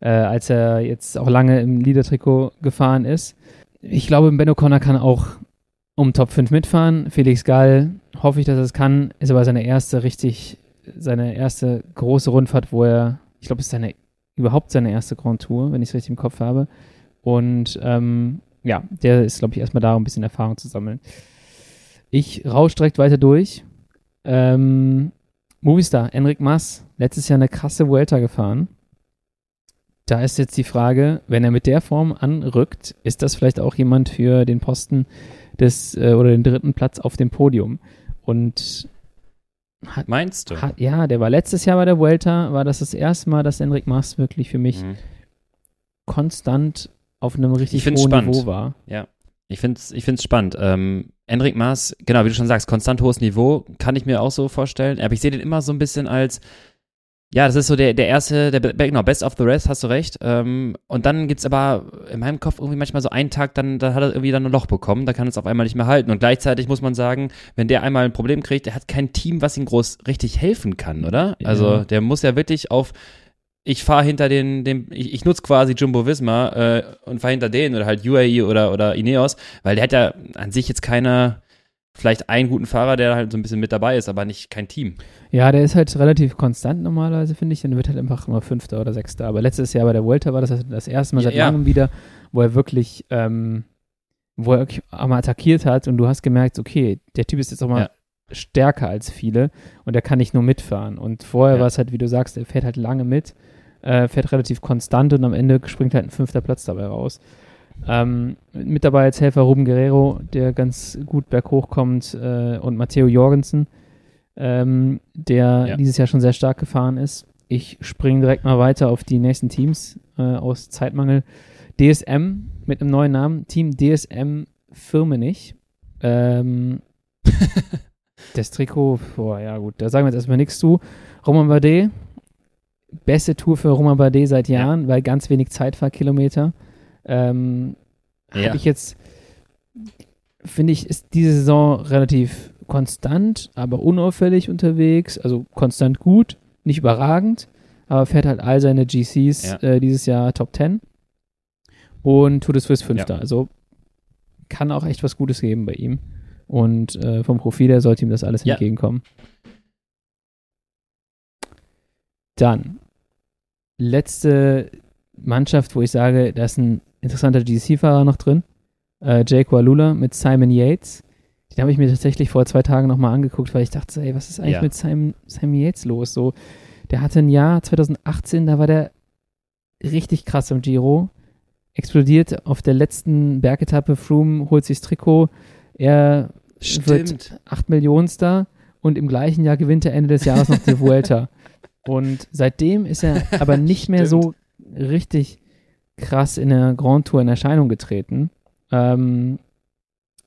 äh, als er jetzt auch lange im Leader-Trikot gefahren ist. Ich glaube, Ben O'Connor kann auch um Top 5 mitfahren. Felix Gall hoffe ich, dass er es kann. Ist aber seine erste richtig, seine erste große Rundfahrt, wo er, ich glaube, es ist seine, überhaupt seine erste Grand Tour, wenn ich es richtig im Kopf habe. Und ähm, ja, der ist, glaube ich, erstmal da, um ein bisschen Erfahrung zu sammeln. Ich rausche direkt weiter durch. Ähm, Movistar, Enric Mas, letztes Jahr eine krasse Vuelta gefahren. Da ist jetzt die Frage, wenn er mit der Form anrückt, ist das vielleicht auch jemand für den Posten des äh, oder den dritten Platz auf dem Podium? Und hat, meinst du? Hat, ja, der war letztes Jahr bei der Vuelta, war das das erste Mal, dass Enric Mas wirklich für mich mhm. konstant auf einem richtig hohen spannend. Niveau war. Ja, ich finde es ich find's spannend. Ähm, Enric Maas, genau, wie du schon sagst, konstant hohes Niveau, kann ich mir auch so vorstellen. Aber ich sehe den immer so ein bisschen als, ja, das ist so der, der erste, der, genau, Best of the Rest, hast du recht. Ähm, und dann gibt es aber in meinem Kopf irgendwie manchmal so einen Tag, dann, dann hat er irgendwie dann ein Loch bekommen, da kann es auf einmal nicht mehr halten. Und gleichzeitig muss man sagen, wenn der einmal ein Problem kriegt, der hat kein Team, was ihm groß richtig helfen kann, oder? Also ja. der muss ja wirklich auf ich fahre hinter den, dem, ich, ich nutze quasi Jumbo Visma äh, und fahre hinter denen oder halt UAE oder, oder Ineos, weil der hat ja an sich jetzt keiner, vielleicht einen guten Fahrer, der halt so ein bisschen mit dabei ist, aber nicht kein Team. Ja, der ist halt relativ konstant normalerweise, finde ich. Dann wird halt einfach immer Fünfter oder Sechster. Aber letztes Jahr bei der Volta war das das erste Mal seit ja, langem wieder, wo er wirklich, ähm, wo er einmal attackiert hat und du hast gemerkt, okay, der Typ ist jetzt auch mal ja. stärker als viele und er kann nicht nur mitfahren. Und vorher war es halt, wie du sagst, er fährt halt lange mit äh, fährt relativ konstant und am Ende springt halt ein fünfter Platz dabei raus. Ähm, mit dabei als Helfer Ruben Guerrero, der ganz gut berghoch kommt, äh, und Matteo Jorgensen, ähm, der ja. dieses Jahr schon sehr stark gefahren ist. Ich springe direkt mal weiter auf die nächsten Teams äh, aus Zeitmangel. DSM mit einem neuen Namen, Team DSM Firmenich. Ähm, (laughs) das Trikot, boah, ja gut, da sagen wir jetzt erstmal nichts zu. Roman Bardet beste Tour für Romain Bardet seit Jahren, ja. weil ganz wenig Zeitfahrkilometer. Ähm, ja. Habe ich jetzt, finde ich, ist diese Saison relativ konstant, aber unauffällig unterwegs. Also konstant gut, nicht überragend, aber fährt halt all seine GCs ja. äh, dieses Jahr Top 10 und tut es fürs Fünfter. Ja. Also kann auch echt was Gutes geben bei ihm. Und äh, vom Profil her sollte ihm das alles ja. entgegenkommen. Dann letzte Mannschaft, wo ich sage, da ist ein interessanter GC-Fahrer noch drin. Äh, Jake Walula mit Simon Yates. Den habe ich mir tatsächlich vor zwei Tagen nochmal angeguckt, weil ich dachte, ey, was ist eigentlich ja. mit Simon, Simon Yates los? So, der hatte ein Jahr 2018, da war der richtig krass im Giro. Explodiert auf der letzten Bergetappe. Froome holt sich das Trikot. Er Stimmt. wird 8 Millionenster und im gleichen Jahr gewinnt er Ende des Jahres noch die (laughs) Vuelta. Und seitdem ist er aber nicht mehr so richtig krass in der Grand Tour in Erscheinung getreten. Ähm,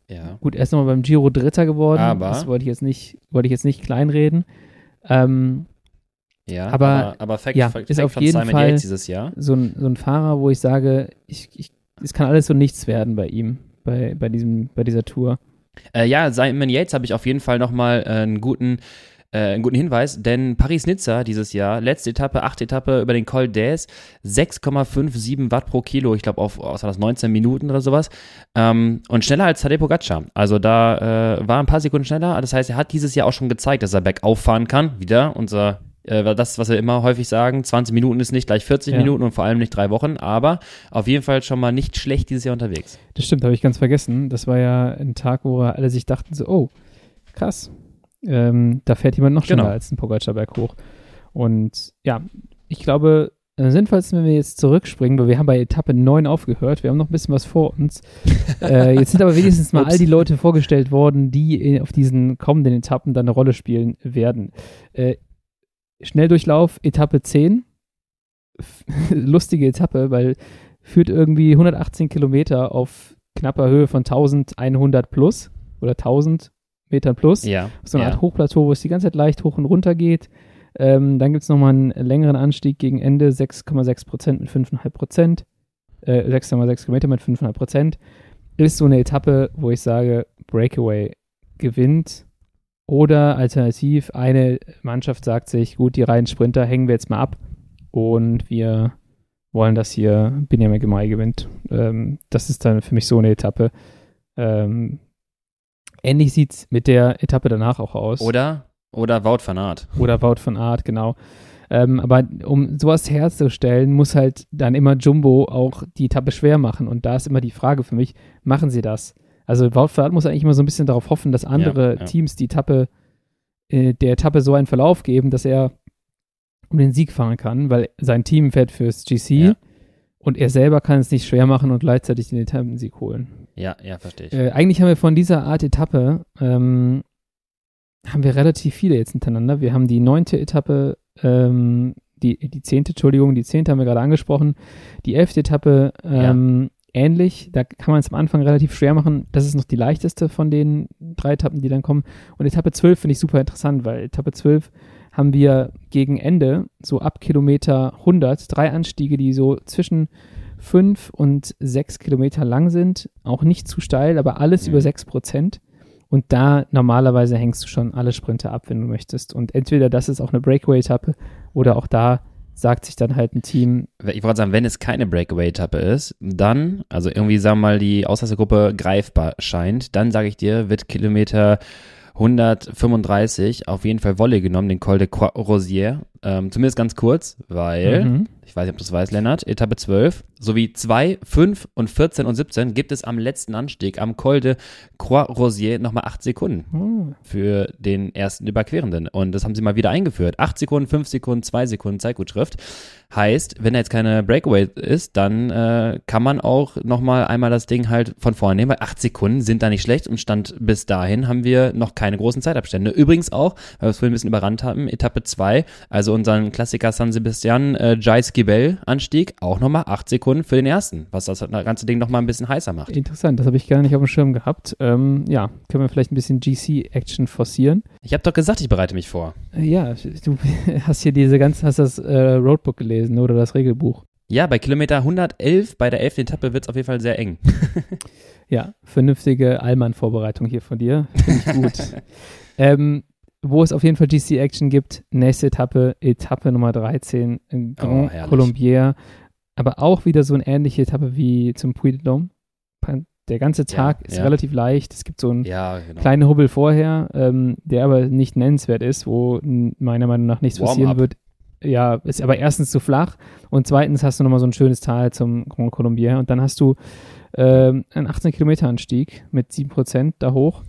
ja. Gut, er ist nochmal beim Giro Dritter geworden. Aber das wollte ich jetzt nicht, wollte ich jetzt nicht kleinreden. Ähm, ja, aber, aber, aber Fact, ja, Fact, ist auf jeden Simon Fall dieses Jahr. So, ein, so ein Fahrer, wo ich sage, ich, ich, es kann alles so nichts werden bei ihm, bei, bei, diesem, bei dieser Tour. Äh, ja, Simon Yates habe ich auf jeden Fall nochmal äh, einen guten äh, einen guten Hinweis, denn Paris-Nizza dieses Jahr, letzte Etappe, achte Etappe über den Col d'Aes, 6,57 Watt pro Kilo, ich glaube auf, was das, 19 Minuten oder sowas, ähm, und schneller als Tadej Pogacar. Also da äh, war ein paar Sekunden schneller, das heißt, er hat dieses Jahr auch schon gezeigt, dass er bergauf fahren kann, wieder unser äh, das, was wir immer häufig sagen, 20 Minuten ist nicht gleich 40 ja. Minuten und vor allem nicht drei Wochen, aber auf jeden Fall schon mal nicht schlecht dieses Jahr unterwegs. Das stimmt, habe ich ganz vergessen. Das war ja ein Tag, wo alle sich dachten so, oh, krass, ähm, da fährt jemand noch schneller genau. als ein Pogacar-Berg hoch. Und ja, ich glaube, am sinnvollsten, wenn wir jetzt zurückspringen, weil wir haben bei Etappe 9 aufgehört, wir haben noch ein bisschen was vor uns. (laughs) äh, jetzt sind aber wenigstens mal all die Leute vorgestellt worden, die auf diesen kommenden Etappen dann eine Rolle spielen werden. Äh, Schnelldurchlauf, Etappe 10. (laughs) Lustige Etappe, weil führt irgendwie 118 Kilometer auf knapper Höhe von 1100 plus oder 1000 Metern plus. Ja. So eine ja. Art Hochplateau, wo es die ganze Zeit leicht hoch und runter geht. Ähm, dann gibt es nochmal einen längeren Anstieg gegen Ende, 6,6 Prozent mit 5,5 Prozent. äh, 6,6 Kilometer mit 500 Prozent. Ist so eine Etappe, wo ich sage, Breakaway gewinnt. Oder alternativ, eine Mannschaft sagt sich, gut, die reinen Sprinter hängen wir jetzt mal ab und wir wollen, dass hier Benjamin Gemay gewinnt. Ähm, das ist dann für mich so eine Etappe. Ähm, ähnlich sieht es mit der Etappe danach auch aus. Oder, oder Wout van Aert. Oder Wout van Aert, genau. Ähm, aber um sowas herzustellen, muss halt dann immer Jumbo auch die Etappe schwer machen. Und da ist immer die Frage für mich, machen sie das? Also Wout van Aert muss eigentlich immer so ein bisschen darauf hoffen, dass andere ja, ja. Teams die Etappe, äh, der Etappe so einen Verlauf geben, dass er um den Sieg fahren kann, weil sein Team fährt fürs GC ja. Und er selber kann es nicht schwer machen und gleichzeitig den Etappensieg holen. Ja, ja, verstehe ich. Äh, eigentlich haben wir von dieser Art Etappe ähm, haben wir relativ viele jetzt hintereinander. Wir haben die neunte Etappe, ähm, die, die zehnte, Entschuldigung, die zehnte haben wir gerade angesprochen. Die elfte Etappe ähm, ja. ähnlich. Da kann man es am Anfang relativ schwer machen. Das ist noch die leichteste von den drei Etappen, die dann kommen. Und Etappe 12 finde ich super interessant, weil Etappe 12 haben wir gegen Ende, so ab Kilometer 100, drei Anstiege, die so zwischen 5 und 6 Kilometer lang sind. Auch nicht zu steil, aber alles mhm. über 6 Prozent. Und da normalerweise hängst du schon alle Sprinter ab, wenn du möchtest. Und entweder das ist auch eine Breakaway-Etappe oder auch da sagt sich dann halt ein Team. Ich wollte sagen, wenn es keine Breakaway-Etappe ist, dann, also irgendwie sagen wir mal, die Auslassergruppe greifbar scheint, dann sage ich dir, wird Kilometer 135 auf jeden Fall Wolle genommen, den Col de Croix Rosière. Ähm, zumindest ganz kurz, weil, mhm. ich weiß nicht, ob du das weißt, Lennart, Etappe 12 sowie 2, 5 und 14 und 17 gibt es am letzten Anstieg am Col de Croix Rosière nochmal 8 Sekunden mhm. für den ersten Überquerenden. Und das haben sie mal wieder eingeführt. 8 Sekunden, 5 Sekunden, 2 Sekunden Zeitgutschrift. Heißt, wenn er jetzt keine Breakaway ist, dann äh, kann man auch nochmal einmal das Ding halt von vorne nehmen, weil 8 Sekunden sind da nicht schlecht und Stand bis dahin haben wir noch keine großen Zeitabstände. Übrigens auch, weil wir es vorhin ein bisschen überrannt haben, Etappe 2, also unseren Klassiker San Sebastian äh, Jais Gibel Anstieg, auch nochmal 8 Sekunden für den ersten, was das ganze Ding nochmal ein bisschen heißer macht. Interessant, das habe ich gar nicht auf dem Schirm gehabt. Ähm, ja, können wir vielleicht ein bisschen GC-Action forcieren. Ich habe doch gesagt, ich bereite mich vor. Ja, du (laughs) hast hier diese ganze, hast das äh, Roadbook gelesen oder das Regelbuch. Ja, bei Kilometer 111 bei der 11. Etappe wird es auf jeden Fall sehr eng. (laughs) ja, vernünftige Allmann-Vorbereitung hier von dir. Finde ich gut. (laughs) ähm, wo es auf jeden Fall GC-Action gibt, nächste Etappe, Etappe Nummer 13, Grand oh, Colombier. Aber auch wieder so eine ähnliche Etappe wie zum Puy de Dôme. Der ganze Tag ja, ist ja. relativ leicht. Es gibt so einen ja, genau. kleinen Hubbel vorher, ähm, der aber nicht nennenswert ist, wo meiner Meinung nach nichts passieren wird ja, ist aber erstens zu flach und zweitens hast du nochmal so ein schönes Tal zum Grand Colombier und dann hast du äh, einen 18 Kilometer Anstieg mit 7% da hoch.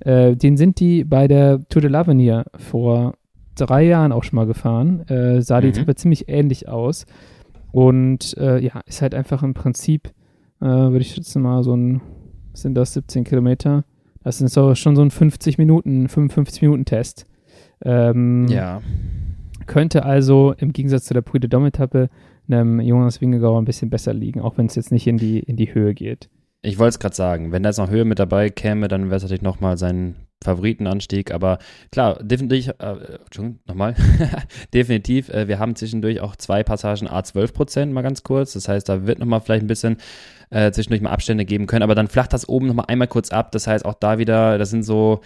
Äh, den sind die bei der Tour de l'Avenir vor drei Jahren auch schon mal gefahren. Äh, sah die mhm. Etappe ziemlich ähnlich aus und äh, ja, ist halt einfach im Prinzip, äh, würde ich schätzen mal so ein, sind das 17 Kilometer? Das ist so, schon so ein 50 Minuten, 55 Minuten Test. Ähm, ja. Könnte also im Gegensatz zu der Puy de Dom-Etappe einem Jonas Wingegauer ein bisschen besser liegen, auch wenn es jetzt nicht in die, in die Höhe geht. Ich wollte es gerade sagen, wenn da jetzt noch Höhe mit dabei käme, dann wäre es natürlich nochmal sein Favoritenanstieg, aber klar, definitiv, äh, Entschuldigung, nochmal, (laughs) definitiv, äh, wir haben zwischendurch auch zwei Passagen A12 Prozent, mal ganz kurz, das heißt, da wird nochmal vielleicht ein bisschen äh, zwischendurch mal Abstände geben können, aber dann flacht das oben nochmal einmal kurz ab, das heißt, auch da wieder, das sind so,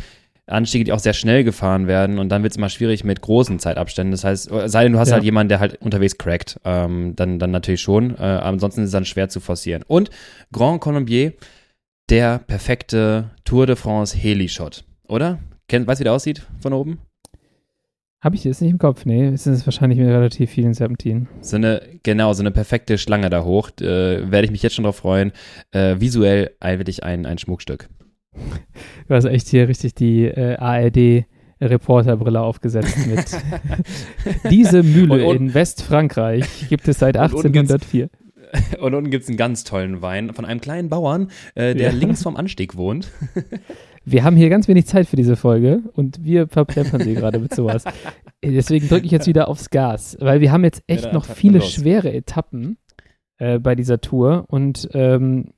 Anstiege, die auch sehr schnell gefahren werden und dann wird es immer schwierig mit großen Zeitabständen. Das heißt, sei denn, du hast ja. halt jemanden, der halt unterwegs crackt, ähm, dann, dann natürlich schon. Äh, ansonsten ist es dann schwer zu forcieren. Und Grand Colombier, der perfekte Tour de France Heli-Shot, oder? Kennt, weißt du, wie der aussieht von oben? Habe ich jetzt nicht im Kopf, nee. Es ist wahrscheinlich mit relativ vielen Serpentinen. So eine, genau, so eine perfekte Schlange da hoch. Äh, Werde ich mich jetzt schon drauf freuen. Äh, visuell eigentlich ein, ein Schmuckstück. Du hast echt hier richtig die äh, ARD Reporterbrille aufgesetzt (laughs) mit diese Mühle und, und, in Westfrankreich gibt es seit 1804. Und unten gibt es (laughs) einen ganz tollen Wein von einem kleinen Bauern, äh, der ja. links vom Anstieg wohnt. (laughs) Wir haben hier ganz wenig Zeit für diese Folge und wir verplempern sie gerade mit sowas. Deswegen drücke ich jetzt wieder aufs Gas, weil wir haben jetzt echt ja, noch viele schwere Etappen äh, bei dieser Tour und ähm,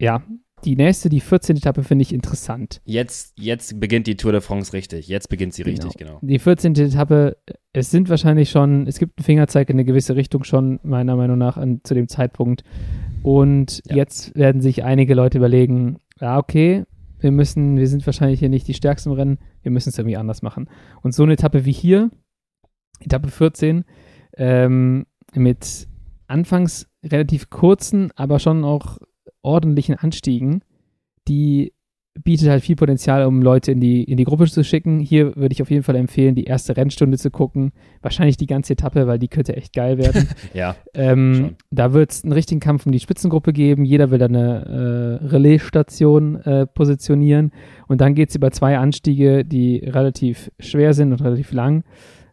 ja, die nächste, die 14. Etappe, finde ich interessant. Jetzt, jetzt beginnt die Tour de France richtig. Jetzt beginnt sie richtig, genau. genau. Die 14. Etappe, es sind wahrscheinlich schon, es gibt einen Fingerzeig in eine gewisse Richtung schon, meiner Meinung nach, an, zu dem Zeitpunkt. Und ja. jetzt werden sich einige Leute überlegen, ja, okay, wir müssen, wir sind wahrscheinlich hier nicht die stärksten im Rennen, wir müssen es irgendwie anders machen. Und so eine Etappe wie hier, Etappe 14, ähm, mit anfangs relativ kurzen, aber schon auch ordentlichen Anstiegen, die bietet halt viel Potenzial, um Leute in die, in die Gruppe zu schicken. Hier würde ich auf jeden Fall empfehlen, die erste Rennstunde zu gucken. Wahrscheinlich die ganze Etappe, weil die könnte echt geil werden. (laughs) ja. Ähm, da wird es einen richtigen Kampf um die Spitzengruppe geben. Jeder will da eine äh, Relaisstation äh, positionieren. Und dann geht es über zwei Anstiege, die relativ schwer sind und relativ lang,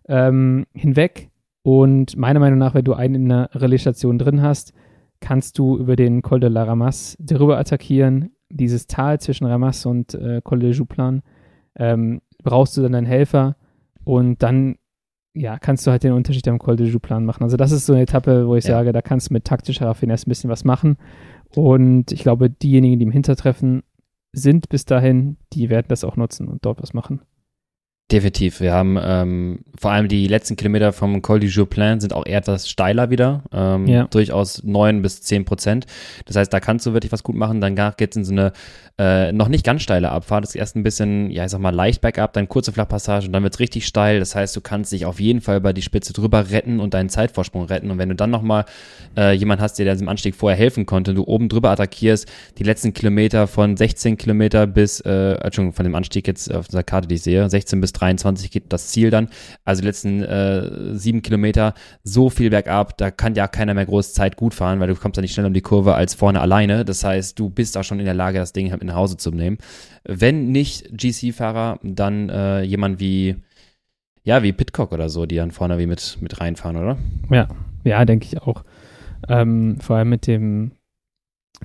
ähm, hinweg. Und meiner Meinung nach, wenn du einen in einer Relaisstation drin hast, kannst du über den Col de la Ramasse darüber attackieren, dieses Tal zwischen Ramas und äh, Col de Jouplan, ähm, brauchst du dann einen Helfer und dann ja, kannst du halt den Unterschied am Col de Jouplan machen. Also das ist so eine Etappe, wo ich ja. sage, da kannst du mit taktischer Raffinesse ein bisschen was machen. Und ich glaube, diejenigen, die im Hintertreffen sind bis dahin, die werden das auch nutzen und dort was machen. Definitiv. Wir haben ähm, vor allem die letzten Kilometer vom Col du Jouplan sind auch eher etwas steiler wieder. Ähm, ja. Durchaus neun bis zehn Prozent. Das heißt, da kannst du wirklich was gut machen. Dann geht es in so eine äh, noch nicht ganz steile Abfahrt. Das ist erst ein bisschen, ja, ich sag mal, leicht bergab, dann kurze Flachpassage und dann wird's richtig steil. Das heißt, du kannst dich auf jeden Fall über die Spitze drüber retten und deinen Zeitvorsprung retten. Und wenn du dann nochmal äh, jemand hast, der dir diesem Anstieg vorher helfen konnte, du oben drüber attackierst, die letzten Kilometer von 16 Kilometer bis, äh, Entschuldigung, von dem Anstieg jetzt auf dieser Karte, die ich sehe, 16 bis 23 geht das Ziel dann. Also die letzten äh, sieben Kilometer so viel bergab, da kann ja keiner mehr groß Zeit gut fahren, weil du kommst ja nicht schneller um die Kurve als vorne alleine. Das heißt, du bist auch schon in der Lage, das Ding halt mit nach Hause zu nehmen. Wenn nicht GC-Fahrer, dann äh, jemand wie, ja, wie Pitcock oder so, die dann vorne wie mit, mit reinfahren, oder? Ja, ja, denke ich auch. Ähm, vor allem mit dem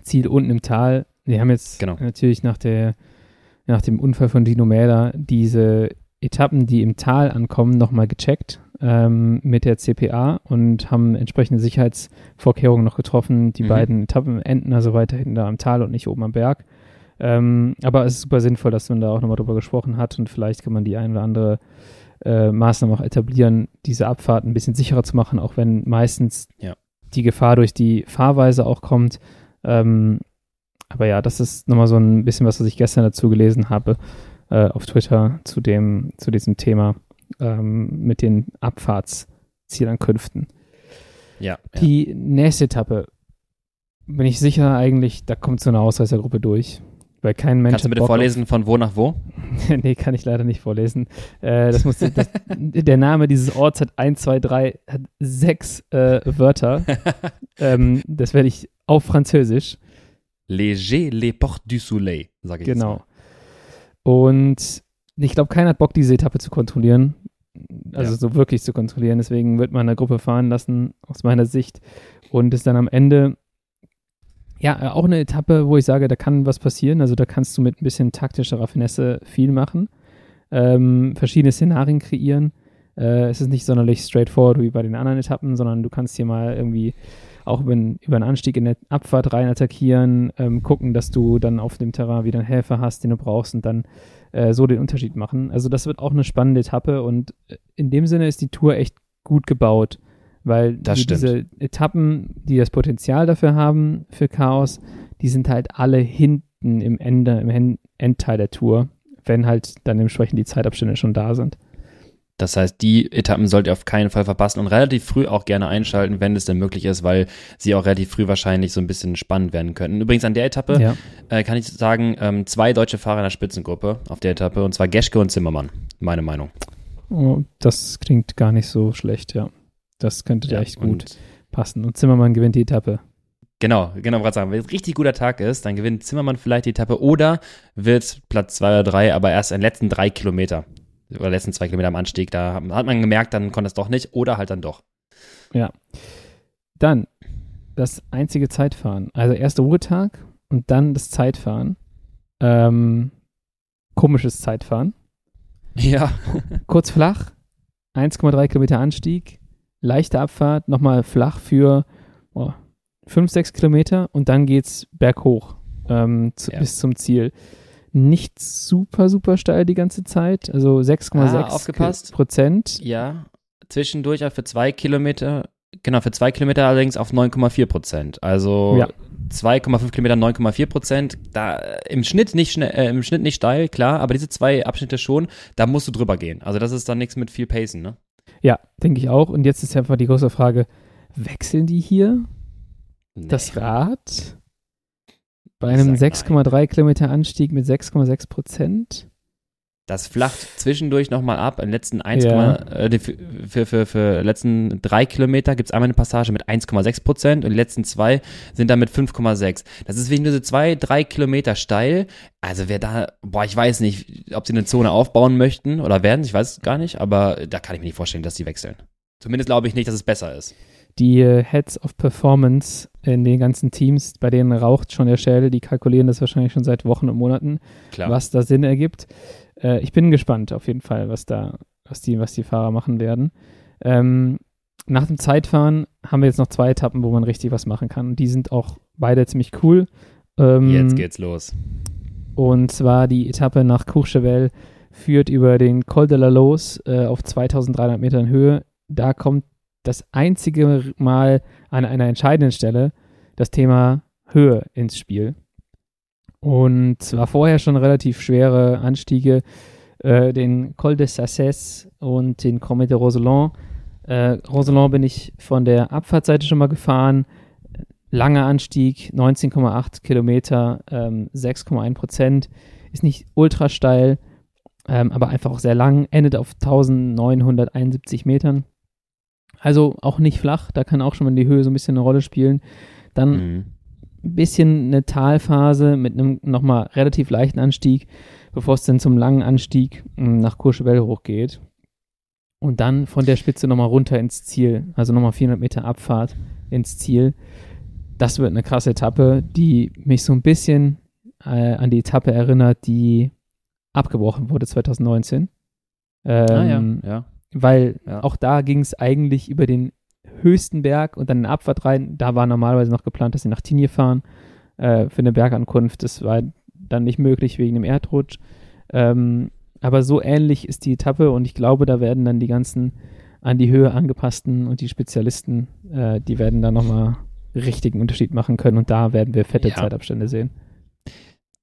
Ziel unten im Tal. Wir haben jetzt genau. natürlich nach der nach dem Unfall von Dino Mäder diese Etappen, die im Tal ankommen, nochmal gecheckt ähm, mit der CPA und haben entsprechende Sicherheitsvorkehrungen noch getroffen. Die mhm. beiden Etappen enden also weiterhin da im Tal und nicht oben am Berg. Ähm, aber es ist super sinnvoll, dass man da auch nochmal drüber gesprochen hat und vielleicht kann man die ein oder andere äh, Maßnahme auch etablieren, diese Abfahrt ein bisschen sicherer zu machen, auch wenn meistens ja. die Gefahr durch die Fahrweise auch kommt. Ähm, aber ja, das ist nochmal so ein bisschen was, was ich gestern dazu gelesen habe äh, auf Twitter zu dem, zu diesem Thema ähm, mit den Abfahrtzielankünften. Ja, Die ja. nächste Etappe bin ich sicher eigentlich, da kommt so eine Ausreißergruppe durch. Weil kein Mensch Kannst du bitte vorlesen, von wo nach wo? (laughs) nee, kann ich leider nicht vorlesen. Äh, das muss, das, (laughs) der Name dieses Orts hat 1, 2, 3, hat sechs äh, Wörter. (laughs) ähm, das werde ich auf Französisch. Léger les portes du soleil, sage ich Genau. Und ich glaube, keiner hat Bock, diese Etappe zu kontrollieren. Also ja. so wirklich zu kontrollieren. Deswegen wird man eine Gruppe fahren lassen, aus meiner Sicht. Und ist dann am Ende, ja, auch eine Etappe, wo ich sage, da kann was passieren. Also da kannst du mit ein bisschen taktischer Raffinesse viel machen. Ähm, verschiedene Szenarien kreieren. Äh, es ist nicht sonderlich straightforward wie bei den anderen Etappen, sondern du kannst hier mal irgendwie auch über, über einen Anstieg in der Abfahrt rein attackieren, ähm, gucken, dass du dann auf dem Terrain wieder einen Helfer hast, den du brauchst und dann äh, so den Unterschied machen. Also das wird auch eine spannende Etappe und äh, in dem Sinne ist die Tour echt gut gebaut, weil die, diese Etappen, die das Potenzial dafür haben, für Chaos, die sind halt alle hinten im Ende, im Endteil der Tour, wenn halt dann entsprechend die Zeitabstände schon da sind. Das heißt, die Etappen sollt ihr auf keinen Fall verpassen und relativ früh auch gerne einschalten, wenn es denn möglich ist, weil sie auch relativ früh wahrscheinlich so ein bisschen spannend werden könnten. Übrigens an der Etappe ja. äh, kann ich sagen, ähm, zwei deutsche Fahrer in der Spitzengruppe auf der Etappe und zwar Geschke und Zimmermann, meine Meinung. Oh, das klingt gar nicht so schlecht, ja. Das könnte ja, echt gut passen. Und Zimmermann gewinnt die Etappe. Genau, genau, gerade sagen. Wenn es ein richtig guter Tag ist, dann gewinnt Zimmermann vielleicht die Etappe oder wird Platz zwei oder drei, aber erst in den letzten drei Kilometer oder letzten zwei Kilometer am Anstieg, da hat man gemerkt, dann konnte es doch nicht oder halt dann doch. Ja. Dann das einzige Zeitfahren. Also erster Ruhetag und dann das Zeitfahren. Ähm, komisches Zeitfahren. Ja. (laughs) Kurz flach, 1,3 Kilometer Anstieg, leichte Abfahrt, nochmal flach für oh, 5, 6 Kilometer und dann geht's berghoch ähm, zu, ja. bis zum Ziel nicht super, super steil die ganze Zeit. Also 6,6 ah, Prozent. Ja, zwischendurch auch für zwei Kilometer, genau, für zwei Kilometer allerdings auf 9,4 Prozent. Also ja. 2,5 Kilometer 9,4 Prozent. Da äh, im Schnitt nicht schnell, äh, im Schnitt nicht steil, klar, aber diese zwei Abschnitte schon, da musst du drüber gehen. Also das ist dann nichts mit viel Pacen, ne? Ja, denke ich auch. Und jetzt ist einfach die große Frage: Wechseln die hier nee. das Rad bei einem 6,3 Kilometer Anstieg mit 6,6 Prozent? Das flacht zwischendurch nochmal ab. In den letzten 1, ja. äh, für, für, für, letzten drei Kilometer gibt es einmal eine Passage mit 1,6 Prozent und die letzten zwei sind dann mit 5,6. Das ist wegen nur so zwei, drei Kilometer steil. Also wer da, boah, ich weiß nicht, ob sie eine Zone aufbauen möchten oder werden, ich weiß gar nicht, aber da kann ich mir nicht vorstellen, dass die wechseln. Zumindest glaube ich nicht, dass es besser ist. Die äh, Heads of Performance in den ganzen Teams, bei denen raucht schon der Schädel, die kalkulieren das wahrscheinlich schon seit Wochen und Monaten, Klar. was da Sinn ergibt äh, ich bin gespannt auf jeden Fall, was da, was die, was die Fahrer machen werden. Ähm, nach dem Zeitfahren haben wir jetzt noch zwei Etappen, wo man richtig was machen kann. Die sind auch beide ziemlich cool. Ähm, jetzt geht's los. Und zwar die Etappe nach Courchevel führt über den Col de la Los äh, auf 2300 Metern Höhe. Da kommt das einzige Mal an einer entscheidenden Stelle das Thema Höhe ins Spiel. Und zwar vorher schon relativ schwere Anstiege, äh, den Col de Sasses und den Comet de Roseland. Äh, Roseland bin ich von der Abfahrtseite schon mal gefahren. Langer Anstieg, 19,8 Kilometer, ähm, 6,1 Prozent. Ist nicht ultra steil, ähm, aber einfach auch sehr lang. Endet auf 1971 Metern. Also auch nicht flach, da kann auch schon mal die Höhe so ein bisschen eine Rolle spielen. Dann mhm ein bisschen eine Talphase mit einem nochmal relativ leichten Anstieg, bevor es dann zum langen Anstieg hm, nach Courchevel hochgeht. Und dann von der Spitze nochmal runter ins Ziel, also nochmal 400 Meter Abfahrt ins Ziel. Das wird eine krasse Etappe, die mich so ein bisschen äh, an die Etappe erinnert, die abgebrochen wurde 2019. Ähm, ah, ja, ja. Weil ja. auch da ging es eigentlich über den höchsten Berg und dann in Abfahrt rein. Da war normalerweise noch geplant, dass sie nach Tinje fahren äh, für eine Bergankunft. Das war dann nicht möglich wegen dem Erdrutsch. Ähm, aber so ähnlich ist die Etappe und ich glaube, da werden dann die ganzen an die Höhe angepassten und die Spezialisten, äh, die werden da nochmal richtigen Unterschied machen können und da werden wir fette ja. Zeitabstände sehen.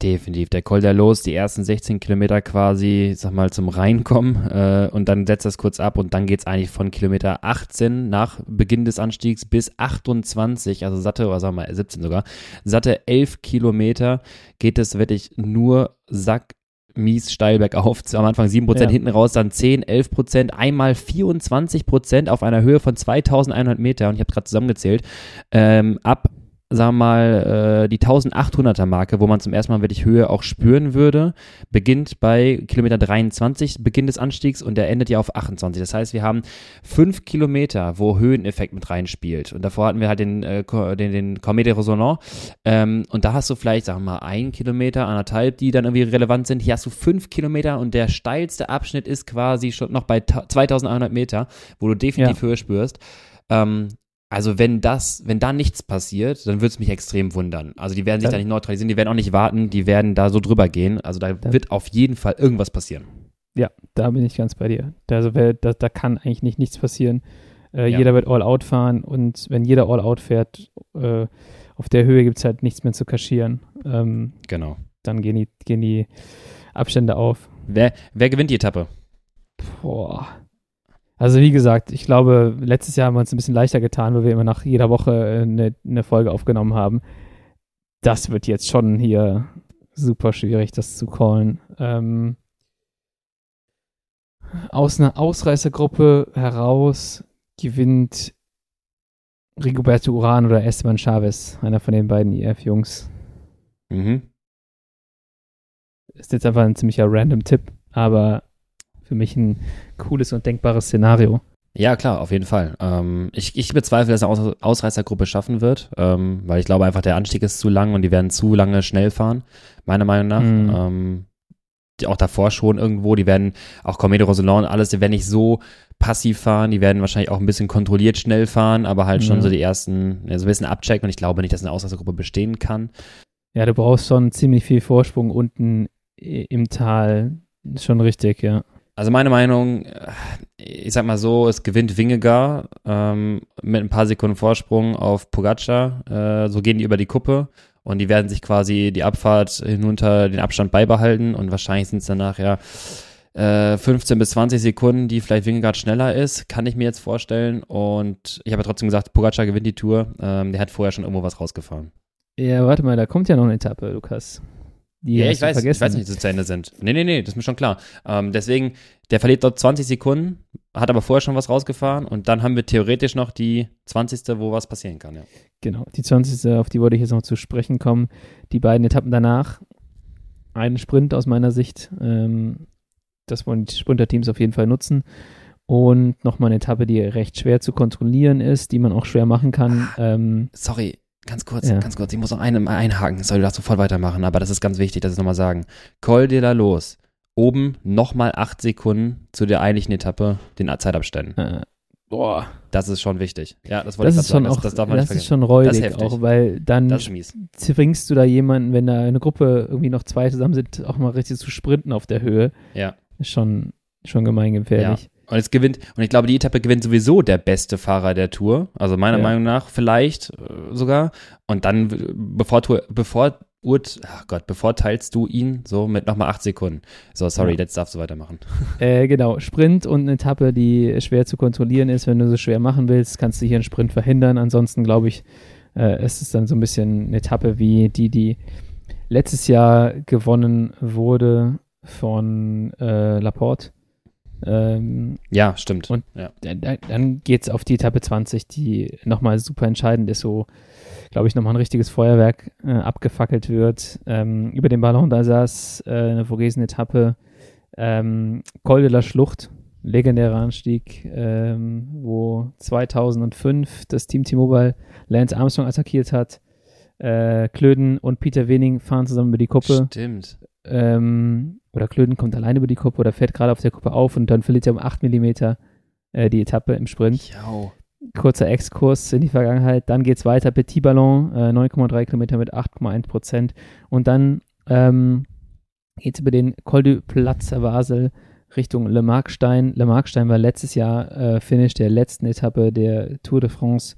Definitiv. Der Col der Los, die ersten 16 Kilometer quasi, sag mal, zum Reinkommen äh, und dann setzt das kurz ab und dann geht's eigentlich von Kilometer 18 nach Beginn des Anstiegs bis 28, also satte, oder sagen wir mal 17 sogar, satte 11 Kilometer geht es wirklich nur Sack mies steil bergauf. Am Anfang 7%, ja. hinten raus dann 10, 11%, einmal 24% auf einer Höhe von 2100 Meter und ich habe gerade zusammengezählt. Ähm, ab sagen wir mal, äh, die 1800er Marke, wo man zum ersten Mal wirklich Höhe auch spüren würde, beginnt bei Kilometer 23, Beginn des Anstiegs und der endet ja auf 28. Das heißt, wir haben fünf Kilometer, wo Höheneffekt mit reinspielt. Und davor hatten wir halt den, äh, den, den Comet de Resonant. Ähm, und da hast du vielleicht, sagen wir mal, ein Kilometer, anderthalb, die dann irgendwie relevant sind. Hier hast du fünf Kilometer und der steilste Abschnitt ist quasi schon noch bei 2100 Meter, wo du definitiv ja. Höhe spürst. Ähm, also wenn das, wenn da nichts passiert, dann würde es mich extrem wundern. Also die werden sich ja. da nicht neutralisieren, die werden auch nicht warten, die werden da so drüber gehen. Also da ja. wird auf jeden Fall irgendwas passieren. Ja, da bin ich ganz bei dir. Also da, da kann eigentlich nicht nichts passieren. Äh, ja. Jeder wird All-Out fahren und wenn jeder All-Out fährt, äh, auf der Höhe gibt es halt nichts mehr zu kaschieren. Ähm, genau. Dann gehen die, gehen die Abstände auf. Wer, wer gewinnt die Etappe? Boah. Also wie gesagt, ich glaube, letztes Jahr haben wir uns ein bisschen leichter getan, weil wir immer nach jeder Woche eine, äh, eine Folge aufgenommen haben. Das wird jetzt schon hier super schwierig, das zu callen. Ähm, aus einer Ausreißergruppe heraus gewinnt Rigoberto Uran oder Esteban Chavez, einer von den beiden IF-Jungs. Mhm. Ist jetzt einfach ein ziemlicher random Tipp, aber für mich ein cooles und denkbares Szenario. Ja, klar, auf jeden Fall. Ähm, ich, ich bezweifle, dass eine Aus Ausreißergruppe schaffen wird, ähm, weil ich glaube einfach, der Anstieg ist zu lang und die werden zu lange schnell fahren, meiner Meinung nach. Mhm. Ähm, die auch davor schon irgendwo, die werden auch Comedo Roselon und alles, die werden nicht so passiv fahren, die werden wahrscheinlich auch ein bisschen kontrolliert schnell fahren, aber halt schon so die ersten, so ein bisschen abchecken und ich glaube nicht, dass eine Ausreißergruppe bestehen kann. Ja, du brauchst schon ziemlich viel Vorsprung unten im Tal, schon richtig, ja. Also meine Meinung, äh, ich sag mal so, es gewinnt Wingegar ähm, mit ein paar Sekunden Vorsprung auf Pogacar. Äh, so gehen die über die Kuppe und die werden sich quasi die Abfahrt hinunter den Abstand beibehalten und wahrscheinlich sind es danach ja äh, 15 bis 20 Sekunden, die vielleicht Wingegaard schneller ist, kann ich mir jetzt vorstellen. Und ich habe ja trotzdem gesagt, Pogacar gewinnt die Tour. Ähm, der hat vorher schon irgendwo was rausgefahren. Ja, warte mal, da kommt ja noch eine Etappe, Lukas. Die ja, ich weiß, vergessen. ich weiß nicht, dass sie zu Ende sind. Nee, nee, nee, das ist mir schon klar. Ähm, deswegen, der verliert dort 20 Sekunden, hat aber vorher schon was rausgefahren und dann haben wir theoretisch noch die 20. wo was passieren kann, ja. Genau, die 20. auf die wollte ich jetzt noch zu sprechen kommen. Die beiden Etappen danach, ein Sprint aus meiner Sicht, ähm, das wollen die Sprinterteams auf jeden Fall nutzen. Und nochmal eine Etappe, die recht schwer zu kontrollieren ist, die man auch schwer machen kann. Ähm, Sorry, Ganz kurz, ja. ganz kurz. Ich muss noch einen einhaken. Soll du darfst sofort weitermachen, aber das ist ganz wichtig, dass ich nochmal sagen. Col de la Los. Oben nochmal acht Sekunden zu der eigentlichen Etappe, den Zeitabständen. Äh, boah. Das ist schon wichtig. Ja, das wollte das ich sagen. Auch, das, das, darf man das nicht vergessen. ist schon räudig das ist auch, weil dann zwingst du da jemanden, wenn da eine Gruppe irgendwie noch zwei zusammen sind, auch mal richtig zu sprinten auf der Höhe. Ja. Ist schon, schon gemeingefährlich. Ja. Und es gewinnt, und ich glaube, die Etappe gewinnt sowieso der beste Fahrer der Tour. Also meiner ja. Meinung nach vielleicht äh, sogar. Und dann bevor, bevor ach Gott, bevorteilst du ihn so mit nochmal acht Sekunden. So, sorry, ja. jetzt darfst du weitermachen. (laughs) Äh, genau, Sprint und eine Etappe, die schwer zu kontrollieren ist. Wenn du so schwer machen willst, kannst du hier einen Sprint verhindern. Ansonsten glaube ich, äh, es ist dann so ein bisschen eine Etappe wie die, die letztes Jahr gewonnen wurde von äh, Laporte. Ähm, ja, stimmt. Und ja. dann geht es auf die Etappe 20, die nochmal super entscheidend ist, wo, glaube ich, nochmal ein richtiges Feuerwerk äh, abgefackelt wird. Ähm, über den Ballon d'Alsace, äh, eine Vogesen-Etappe, ähm, Col de la Schlucht, legendärer Anstieg, ähm, wo 2005 das Team T-Mobile Lance Armstrong attackiert hat. Äh, Klöden und Peter Wening fahren zusammen über die Kuppe. Stimmt. Ähm, oder Klöden kommt alleine über die Kuppe oder fährt gerade auf der Kuppe auf und dann verliert er um 8 mm äh, die Etappe im Sprint. Jau. Kurzer Exkurs in die Vergangenheit. Dann geht es weiter. Petit Ballon, äh, 9,3 Kilometer mit 8,1 Prozent. Und dann ähm, geht es über den Col du Platz Basel Richtung Le Markstein. Le Markstein war letztes Jahr äh, Finish der letzten Etappe der Tour de France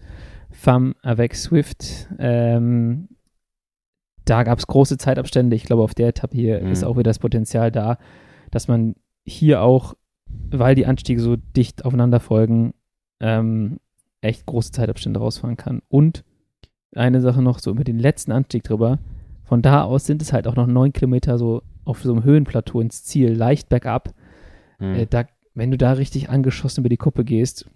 Femme avec Swift. Ähm, da gab es große Zeitabstände. Ich glaube, auf der Etappe hier mhm. ist auch wieder das Potenzial da, dass man hier auch, weil die Anstiege so dicht aufeinander folgen, ähm, echt große Zeitabstände rausfahren kann. Und eine Sache noch so über den letzten Anstieg drüber. Von da aus sind es halt auch noch neun Kilometer so auf so einem Höhenplateau ins Ziel, leicht bergab. Mhm. Äh, da, wenn du da richtig angeschossen über die Kuppe gehst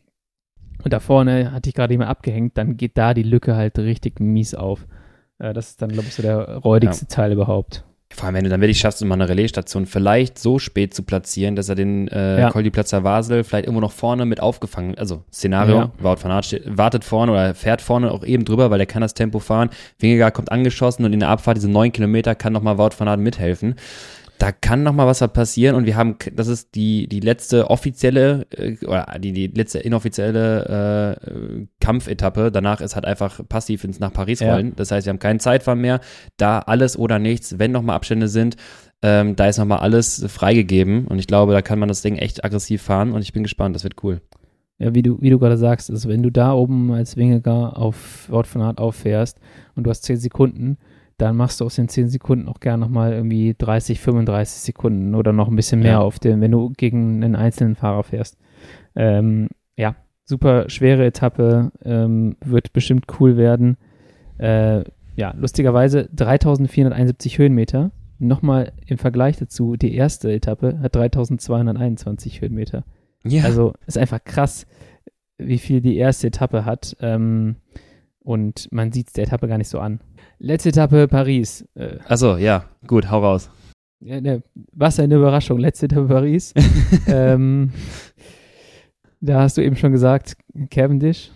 und da vorne hatte ich gerade jemand abgehängt, dann geht da die Lücke halt richtig mies auf. Äh, das ist dann, glaube ich, so der räudigste ja. Teil überhaupt. Vor allem, wenn du dann wirklich schaffst, immer eine Relaisstation vielleicht so spät zu platzieren, dass er den äh, ja. Platzer Basel vielleicht irgendwo noch vorne mit aufgefangen, also Szenario, ja. Wout van Aert wartet vorne oder fährt vorne auch eben drüber, weil er kann das Tempo fahren. Wingegaard kommt angeschossen und in der Abfahrt, diese neun Kilometer, kann nochmal Wout van Aert mithelfen da kann noch mal was passieren und wir haben, das ist die, die letzte offizielle, äh, oder die, die letzte inoffizielle äh, Kampfetappe. Danach ist halt einfach passiv ins nach Paris rollen. Ja. Das heißt, wir haben keinen Zeitfahren mehr. Da alles oder nichts, wenn noch mal Abstände sind, ähm, da ist noch mal alles freigegeben und ich glaube, da kann man das Ding echt aggressiv fahren und ich bin gespannt, das wird cool. Ja, wie du, wie du gerade sagst, also wenn du da oben als Wingegar auf Ort von Art auffährst und du hast 10 Sekunden, dann machst du aus den 10 Sekunden auch gerne nochmal irgendwie 30, 35 Sekunden oder noch ein bisschen mehr ja. auf dem, wenn du gegen einen einzelnen Fahrer fährst. Ähm, ja, super schwere Etappe, ähm, wird bestimmt cool werden. Äh, ja, lustigerweise 3471 Höhenmeter. Nochmal im Vergleich dazu, die erste Etappe hat 3221 Höhenmeter. Ja. Also ist einfach krass, wie viel die erste Etappe hat. Ähm, und man sieht es der Etappe gar nicht so an. Letzte Etappe Paris. Äh, Achso, ja, gut, hau raus. Ja, ne, was eine Überraschung. Letzte Etappe Paris. (laughs) ähm, da hast du eben schon gesagt, Cavendish.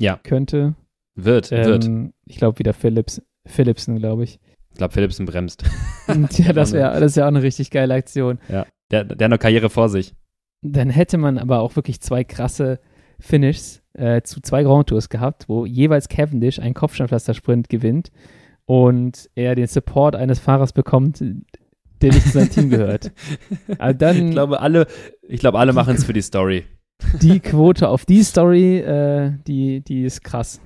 Ja. Könnte. Wird, ähm, wird. Ich glaube wieder Philips, Philipsen, glaube ich. Ich glaube, Philipsen bremst. (laughs) ja, das wäre das wär auch eine richtig geile Aktion. Ja, der, der hat noch Karriere vor sich. Dann hätte man aber auch wirklich zwei krasse Finishes äh, zu zwei Grand Tours gehabt, wo jeweils Cavendish einen Kopfsteinpflaster-Sprint gewinnt und er den Support eines Fahrers bekommt, der nicht zu seinem Team gehört. Aber (laughs) dann, ich glaube, alle, ich glaube, alle machen es für die Story. Die (laughs) Quote auf die Story, äh, die, die ist krass.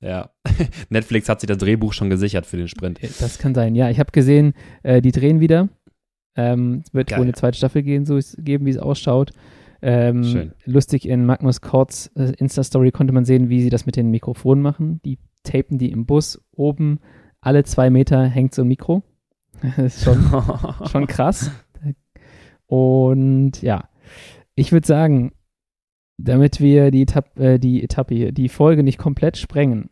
Ja, (laughs) Netflix hat sich das Drehbuch schon gesichert für den Sprint. Das kann sein, ja. Ich habe gesehen, äh, die drehen wieder. Ähm, es wird Geil. wohl eine zweite Staffel gehen, so geben, wie es ausschaut. Ähm. Lustig in Magnus Korts äh, Insta-Story konnte man sehen, wie sie das mit den Mikrofonen machen. Die tapen die im Bus oben, alle zwei Meter hängt so ein Mikro. (laughs) Das ist schon, (laughs) schon krass. Und ja, ich würde sagen, damit wir die, Etapp, äh, die Etappe hier, die Folge nicht komplett sprengen,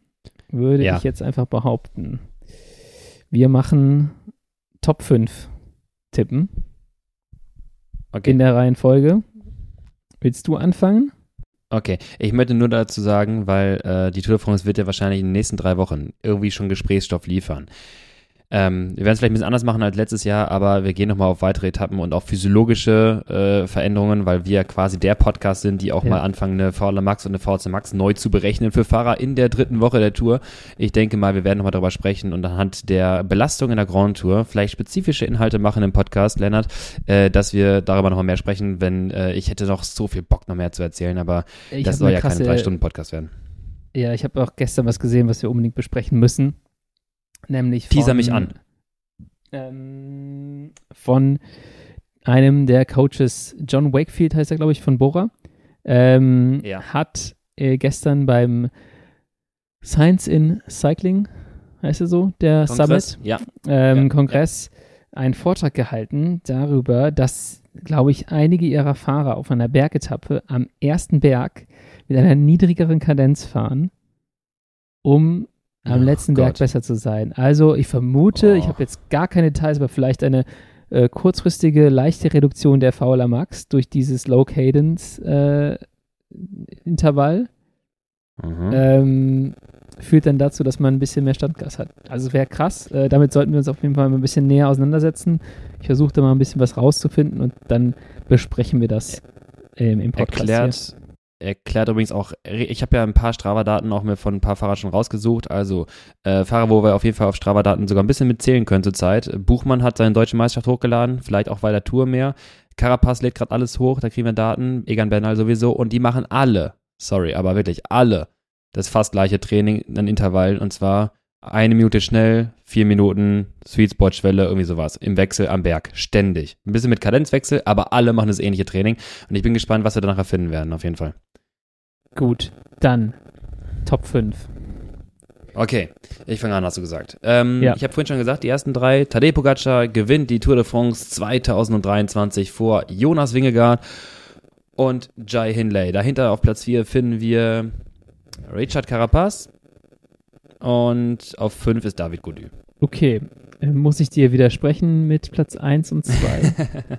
würde ja. ich jetzt einfach behaupten, wir machen Top 5 tippen. Okay. In der Reihenfolge. Willst du anfangen? Okay, ich möchte nur dazu sagen, weil äh, die Tour de France wird ja wahrscheinlich in den nächsten drei Wochen irgendwie schon Gesprächsstoff liefern. Ähm, wir werden es vielleicht ein bisschen anders machen als letztes Jahr, aber wir gehen nochmal auf weitere Etappen und auf physiologische äh, Veränderungen, weil wir quasi der Podcast sind, die auch ja. mal anfangen, eine VL Max und eine VC Max neu zu berechnen für Fahrer in der dritten Woche der Tour. Ich denke mal, wir werden nochmal darüber sprechen und anhand der Belastung in der Grand Tour vielleicht spezifische Inhalte machen im Podcast, Lennart, äh, dass wir darüber nochmal mehr sprechen, wenn äh, ich hätte noch so viel Bock noch mehr zu erzählen, aber ich das soll ja kein Drei-Stunden-Podcast werden. Ja, ich habe auch gestern was gesehen, was wir unbedingt besprechen müssen. Nämlich von, Teaser mich an. Ähm, von einem der Coaches, John Wakefield heißt er, glaube ich, von Bora. Ähm, ja. Hat äh, gestern beim Science in Cycling, heißt er so, der Kongress, Summit, ja. Ähm, ja. Kongress, einen Vortrag gehalten darüber, dass, glaube ich, einige ihrer Fahrer auf einer Bergetappe am ersten Berg mit einer niedrigeren Kadenz fahren, um am oh, letzten Gott. Berg besser zu sein. Also ich vermute, oh. ich habe jetzt gar keine Details, aber vielleicht eine äh, kurzfristige, leichte Reduktion der VLA Max durch dieses Low Cadence äh, Intervall mhm. ähm, führt dann dazu, dass man ein bisschen mehr Standgas hat. Also wäre krass. Äh, damit sollten wir uns auf jeden Fall mal ein bisschen näher auseinandersetzen. Ich versuche da mal ein bisschen was rauszufinden und dann besprechen wir das ähm, im Podcast. Erklärt, erklärt übrigens auch, ich habe ja ein paar Strava-Daten auch mir von ein paar Fahrern schon rausgesucht. Also äh, Fahrer, wo wir auf jeden Fall auf Strava-Daten sogar ein bisschen mitzählen können zurzeit. Buchmann hat seine deutsche Meisterschaft hochgeladen, vielleicht auch bei der Tour mehr. Carapaz lädt gerade alles hoch, da kriegen wir Daten. Egan Bernal sowieso. Und die machen alle, sorry, aber wirklich alle, das fast gleiche Training in Intervallen. Und zwar eine Minute schnell, vier Minuten Sweet Spot Schwelle, irgendwie sowas. Im Wechsel am Berg. Ständig. Ein bisschen mit Kadenzwechsel, aber alle machen das ähnliche Training. Und ich bin gespannt, was wir danach erfinden werden, auf jeden Fall. Gut, dann Top 5. Okay, ich fange an, hast du gesagt. Ähm, ja. Ich habe vorhin schon gesagt, die ersten drei. Tadej Pogacar gewinnt die Tour de France 2023 vor Jonas Wingegaard und Jai Hindley. Dahinter auf Platz 4 finden wir Richard Carapaz und auf 5 ist David Gody. Okay, äh, muss ich dir widersprechen mit Platz 1 und 2? (laughs)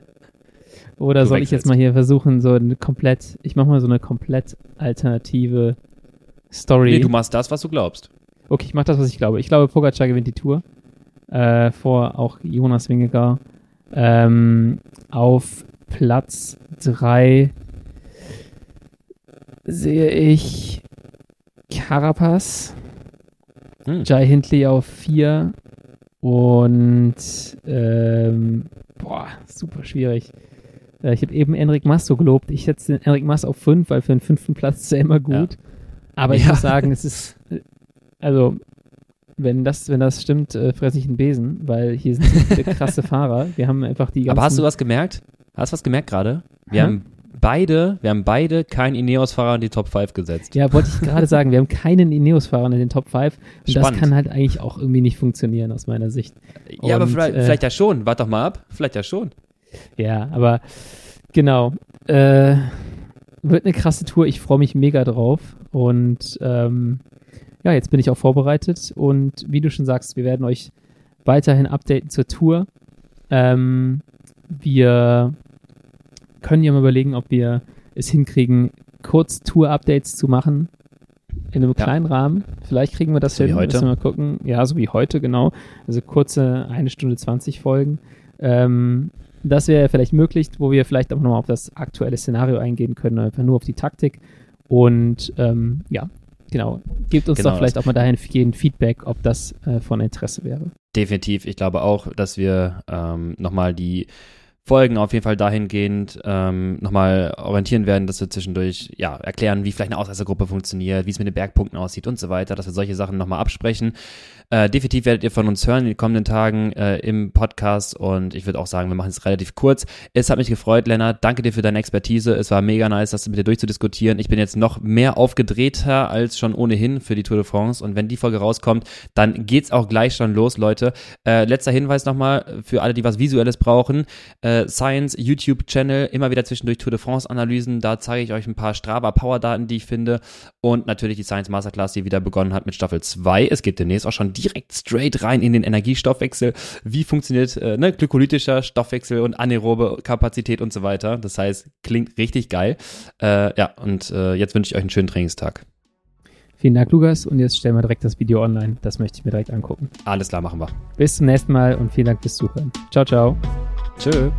Oder du soll ich jetzt mal hier versuchen, so eine komplett, ich mach mal so eine komplett alternative Story. Nee, du machst das, was du glaubst. Okay, ich mach das, was ich glaube. Ich glaube, Pogacar gewinnt die Tour. Äh, vor auch Jonas Wingegaard. Ähm, auf Platz 3 sehe ich Carapaz. Hm. Jai Hindley auf 4 und ähm, boah, super schwierig. Äh, ich habe eben Enric Mas so gelobt. Ich setze den Enric Mas auf 5, weil für den fünften Platz ist er immer gut. Ja. Aber ich ja. muss sagen, es (laughs) ist, also, wenn das, wenn das stimmt, äh, fresse ich einen Besen, weil hier sind (laughs) viele krasse Fahrer. Wir haben einfach die ganzen Aber hast du was gemerkt? Hast du was gemerkt gerade? Wir hm? haben beide, wir haben beide keinen Ineos-Fahrer in die Top 5 gesetzt. Ja, wollte ich gerade sagen, wir haben keinen Ineos-Fahrer in den Top 5. Und Spannend. das kann halt eigentlich auch irgendwie nicht funktionieren aus meiner Sicht. Ja, und, aber vielleicht, äh, vielleicht ja schon. Warte doch mal ab. Vielleicht ja schon. Ja, aber genau. Äh, wird eine krasse Tour. Ich freue mich mega drauf. Und ähm, ja, jetzt bin ich auch vorbereitet. Und wie du schon sagst, wir werden euch weiterhin updaten zur Tour. Ähm, wir können ja mal überlegen, ob wir es hinkriegen, kurz Tour-Updates zu machen. In einem ja. kleinen Rahmen. Vielleicht kriegen wir das so hin. Wie heute. Müssen wir mal gucken. Ja, so wie heute, genau. Also kurze eine Stunde 20 Folgen. Ähm, das wäre vielleicht möglich, wo wir vielleicht auch nochmal auf das aktuelle Szenario eingehen können, einfach nur auf die Taktik. Und ähm, ja, genau, gebt uns genau doch vielleicht auch mal dahingehend Feedback, ob das äh, von Interesse wäre. Definitiv. Ich glaube auch, dass wir ähm, nochmal die Folgen auf jeden Fall dahingehend ähm, nochmal orientieren werden, dass wir zwischendurch ja erklären, wie vielleicht eine Ausreißergruppe funktioniert, wie es mit den Bergpunkten aussieht und so weiter, dass wir solche Sachen nochmal absprechen. Äh, definitiv werdet ihr von uns hören in den kommenden Tagen äh, im Podcast und ich würde auch sagen, wir machen es relativ kurz. Es hat mich gefreut, Lennart. Danke dir für deine Expertise. Es war mega nice, das mit dir durchzudiskutieren. Ich bin jetzt noch mehr aufgedrehter als schon ohnehin für die Tour de France und wenn die Folge rauskommt, dann geht's auch gleich schon los, Leute. Äh, letzter Hinweis nochmal für alle, die was Visuelles brauchen. Äh, Science YouTube-Channel, immer wieder zwischendurch Tour de France-Analysen. Da zeige ich euch ein paar Strava-Power-Daten, die ich finde und natürlich die Science Masterclass, die wieder begonnen hat mit Staffel 2. Es geht demnächst auch schon direkt straight rein in den Energiestoffwechsel. Wie funktioniert äh, ne, glykolytischer Stoffwechsel und anaerobe Kapazität und so weiter. Das heißt, klingt richtig geil. Äh, ja, und äh, jetzt wünsche ich euch einen schönen Trainingstag. Vielen Dank, Lukas. Und jetzt stellen wir direkt das Video online. Das möchte ich mir direkt angucken. Alles klar, machen wir. Bis zum nächsten Mal und vielen Dank fürs Zuhören. Ciao, ciao. Tschö.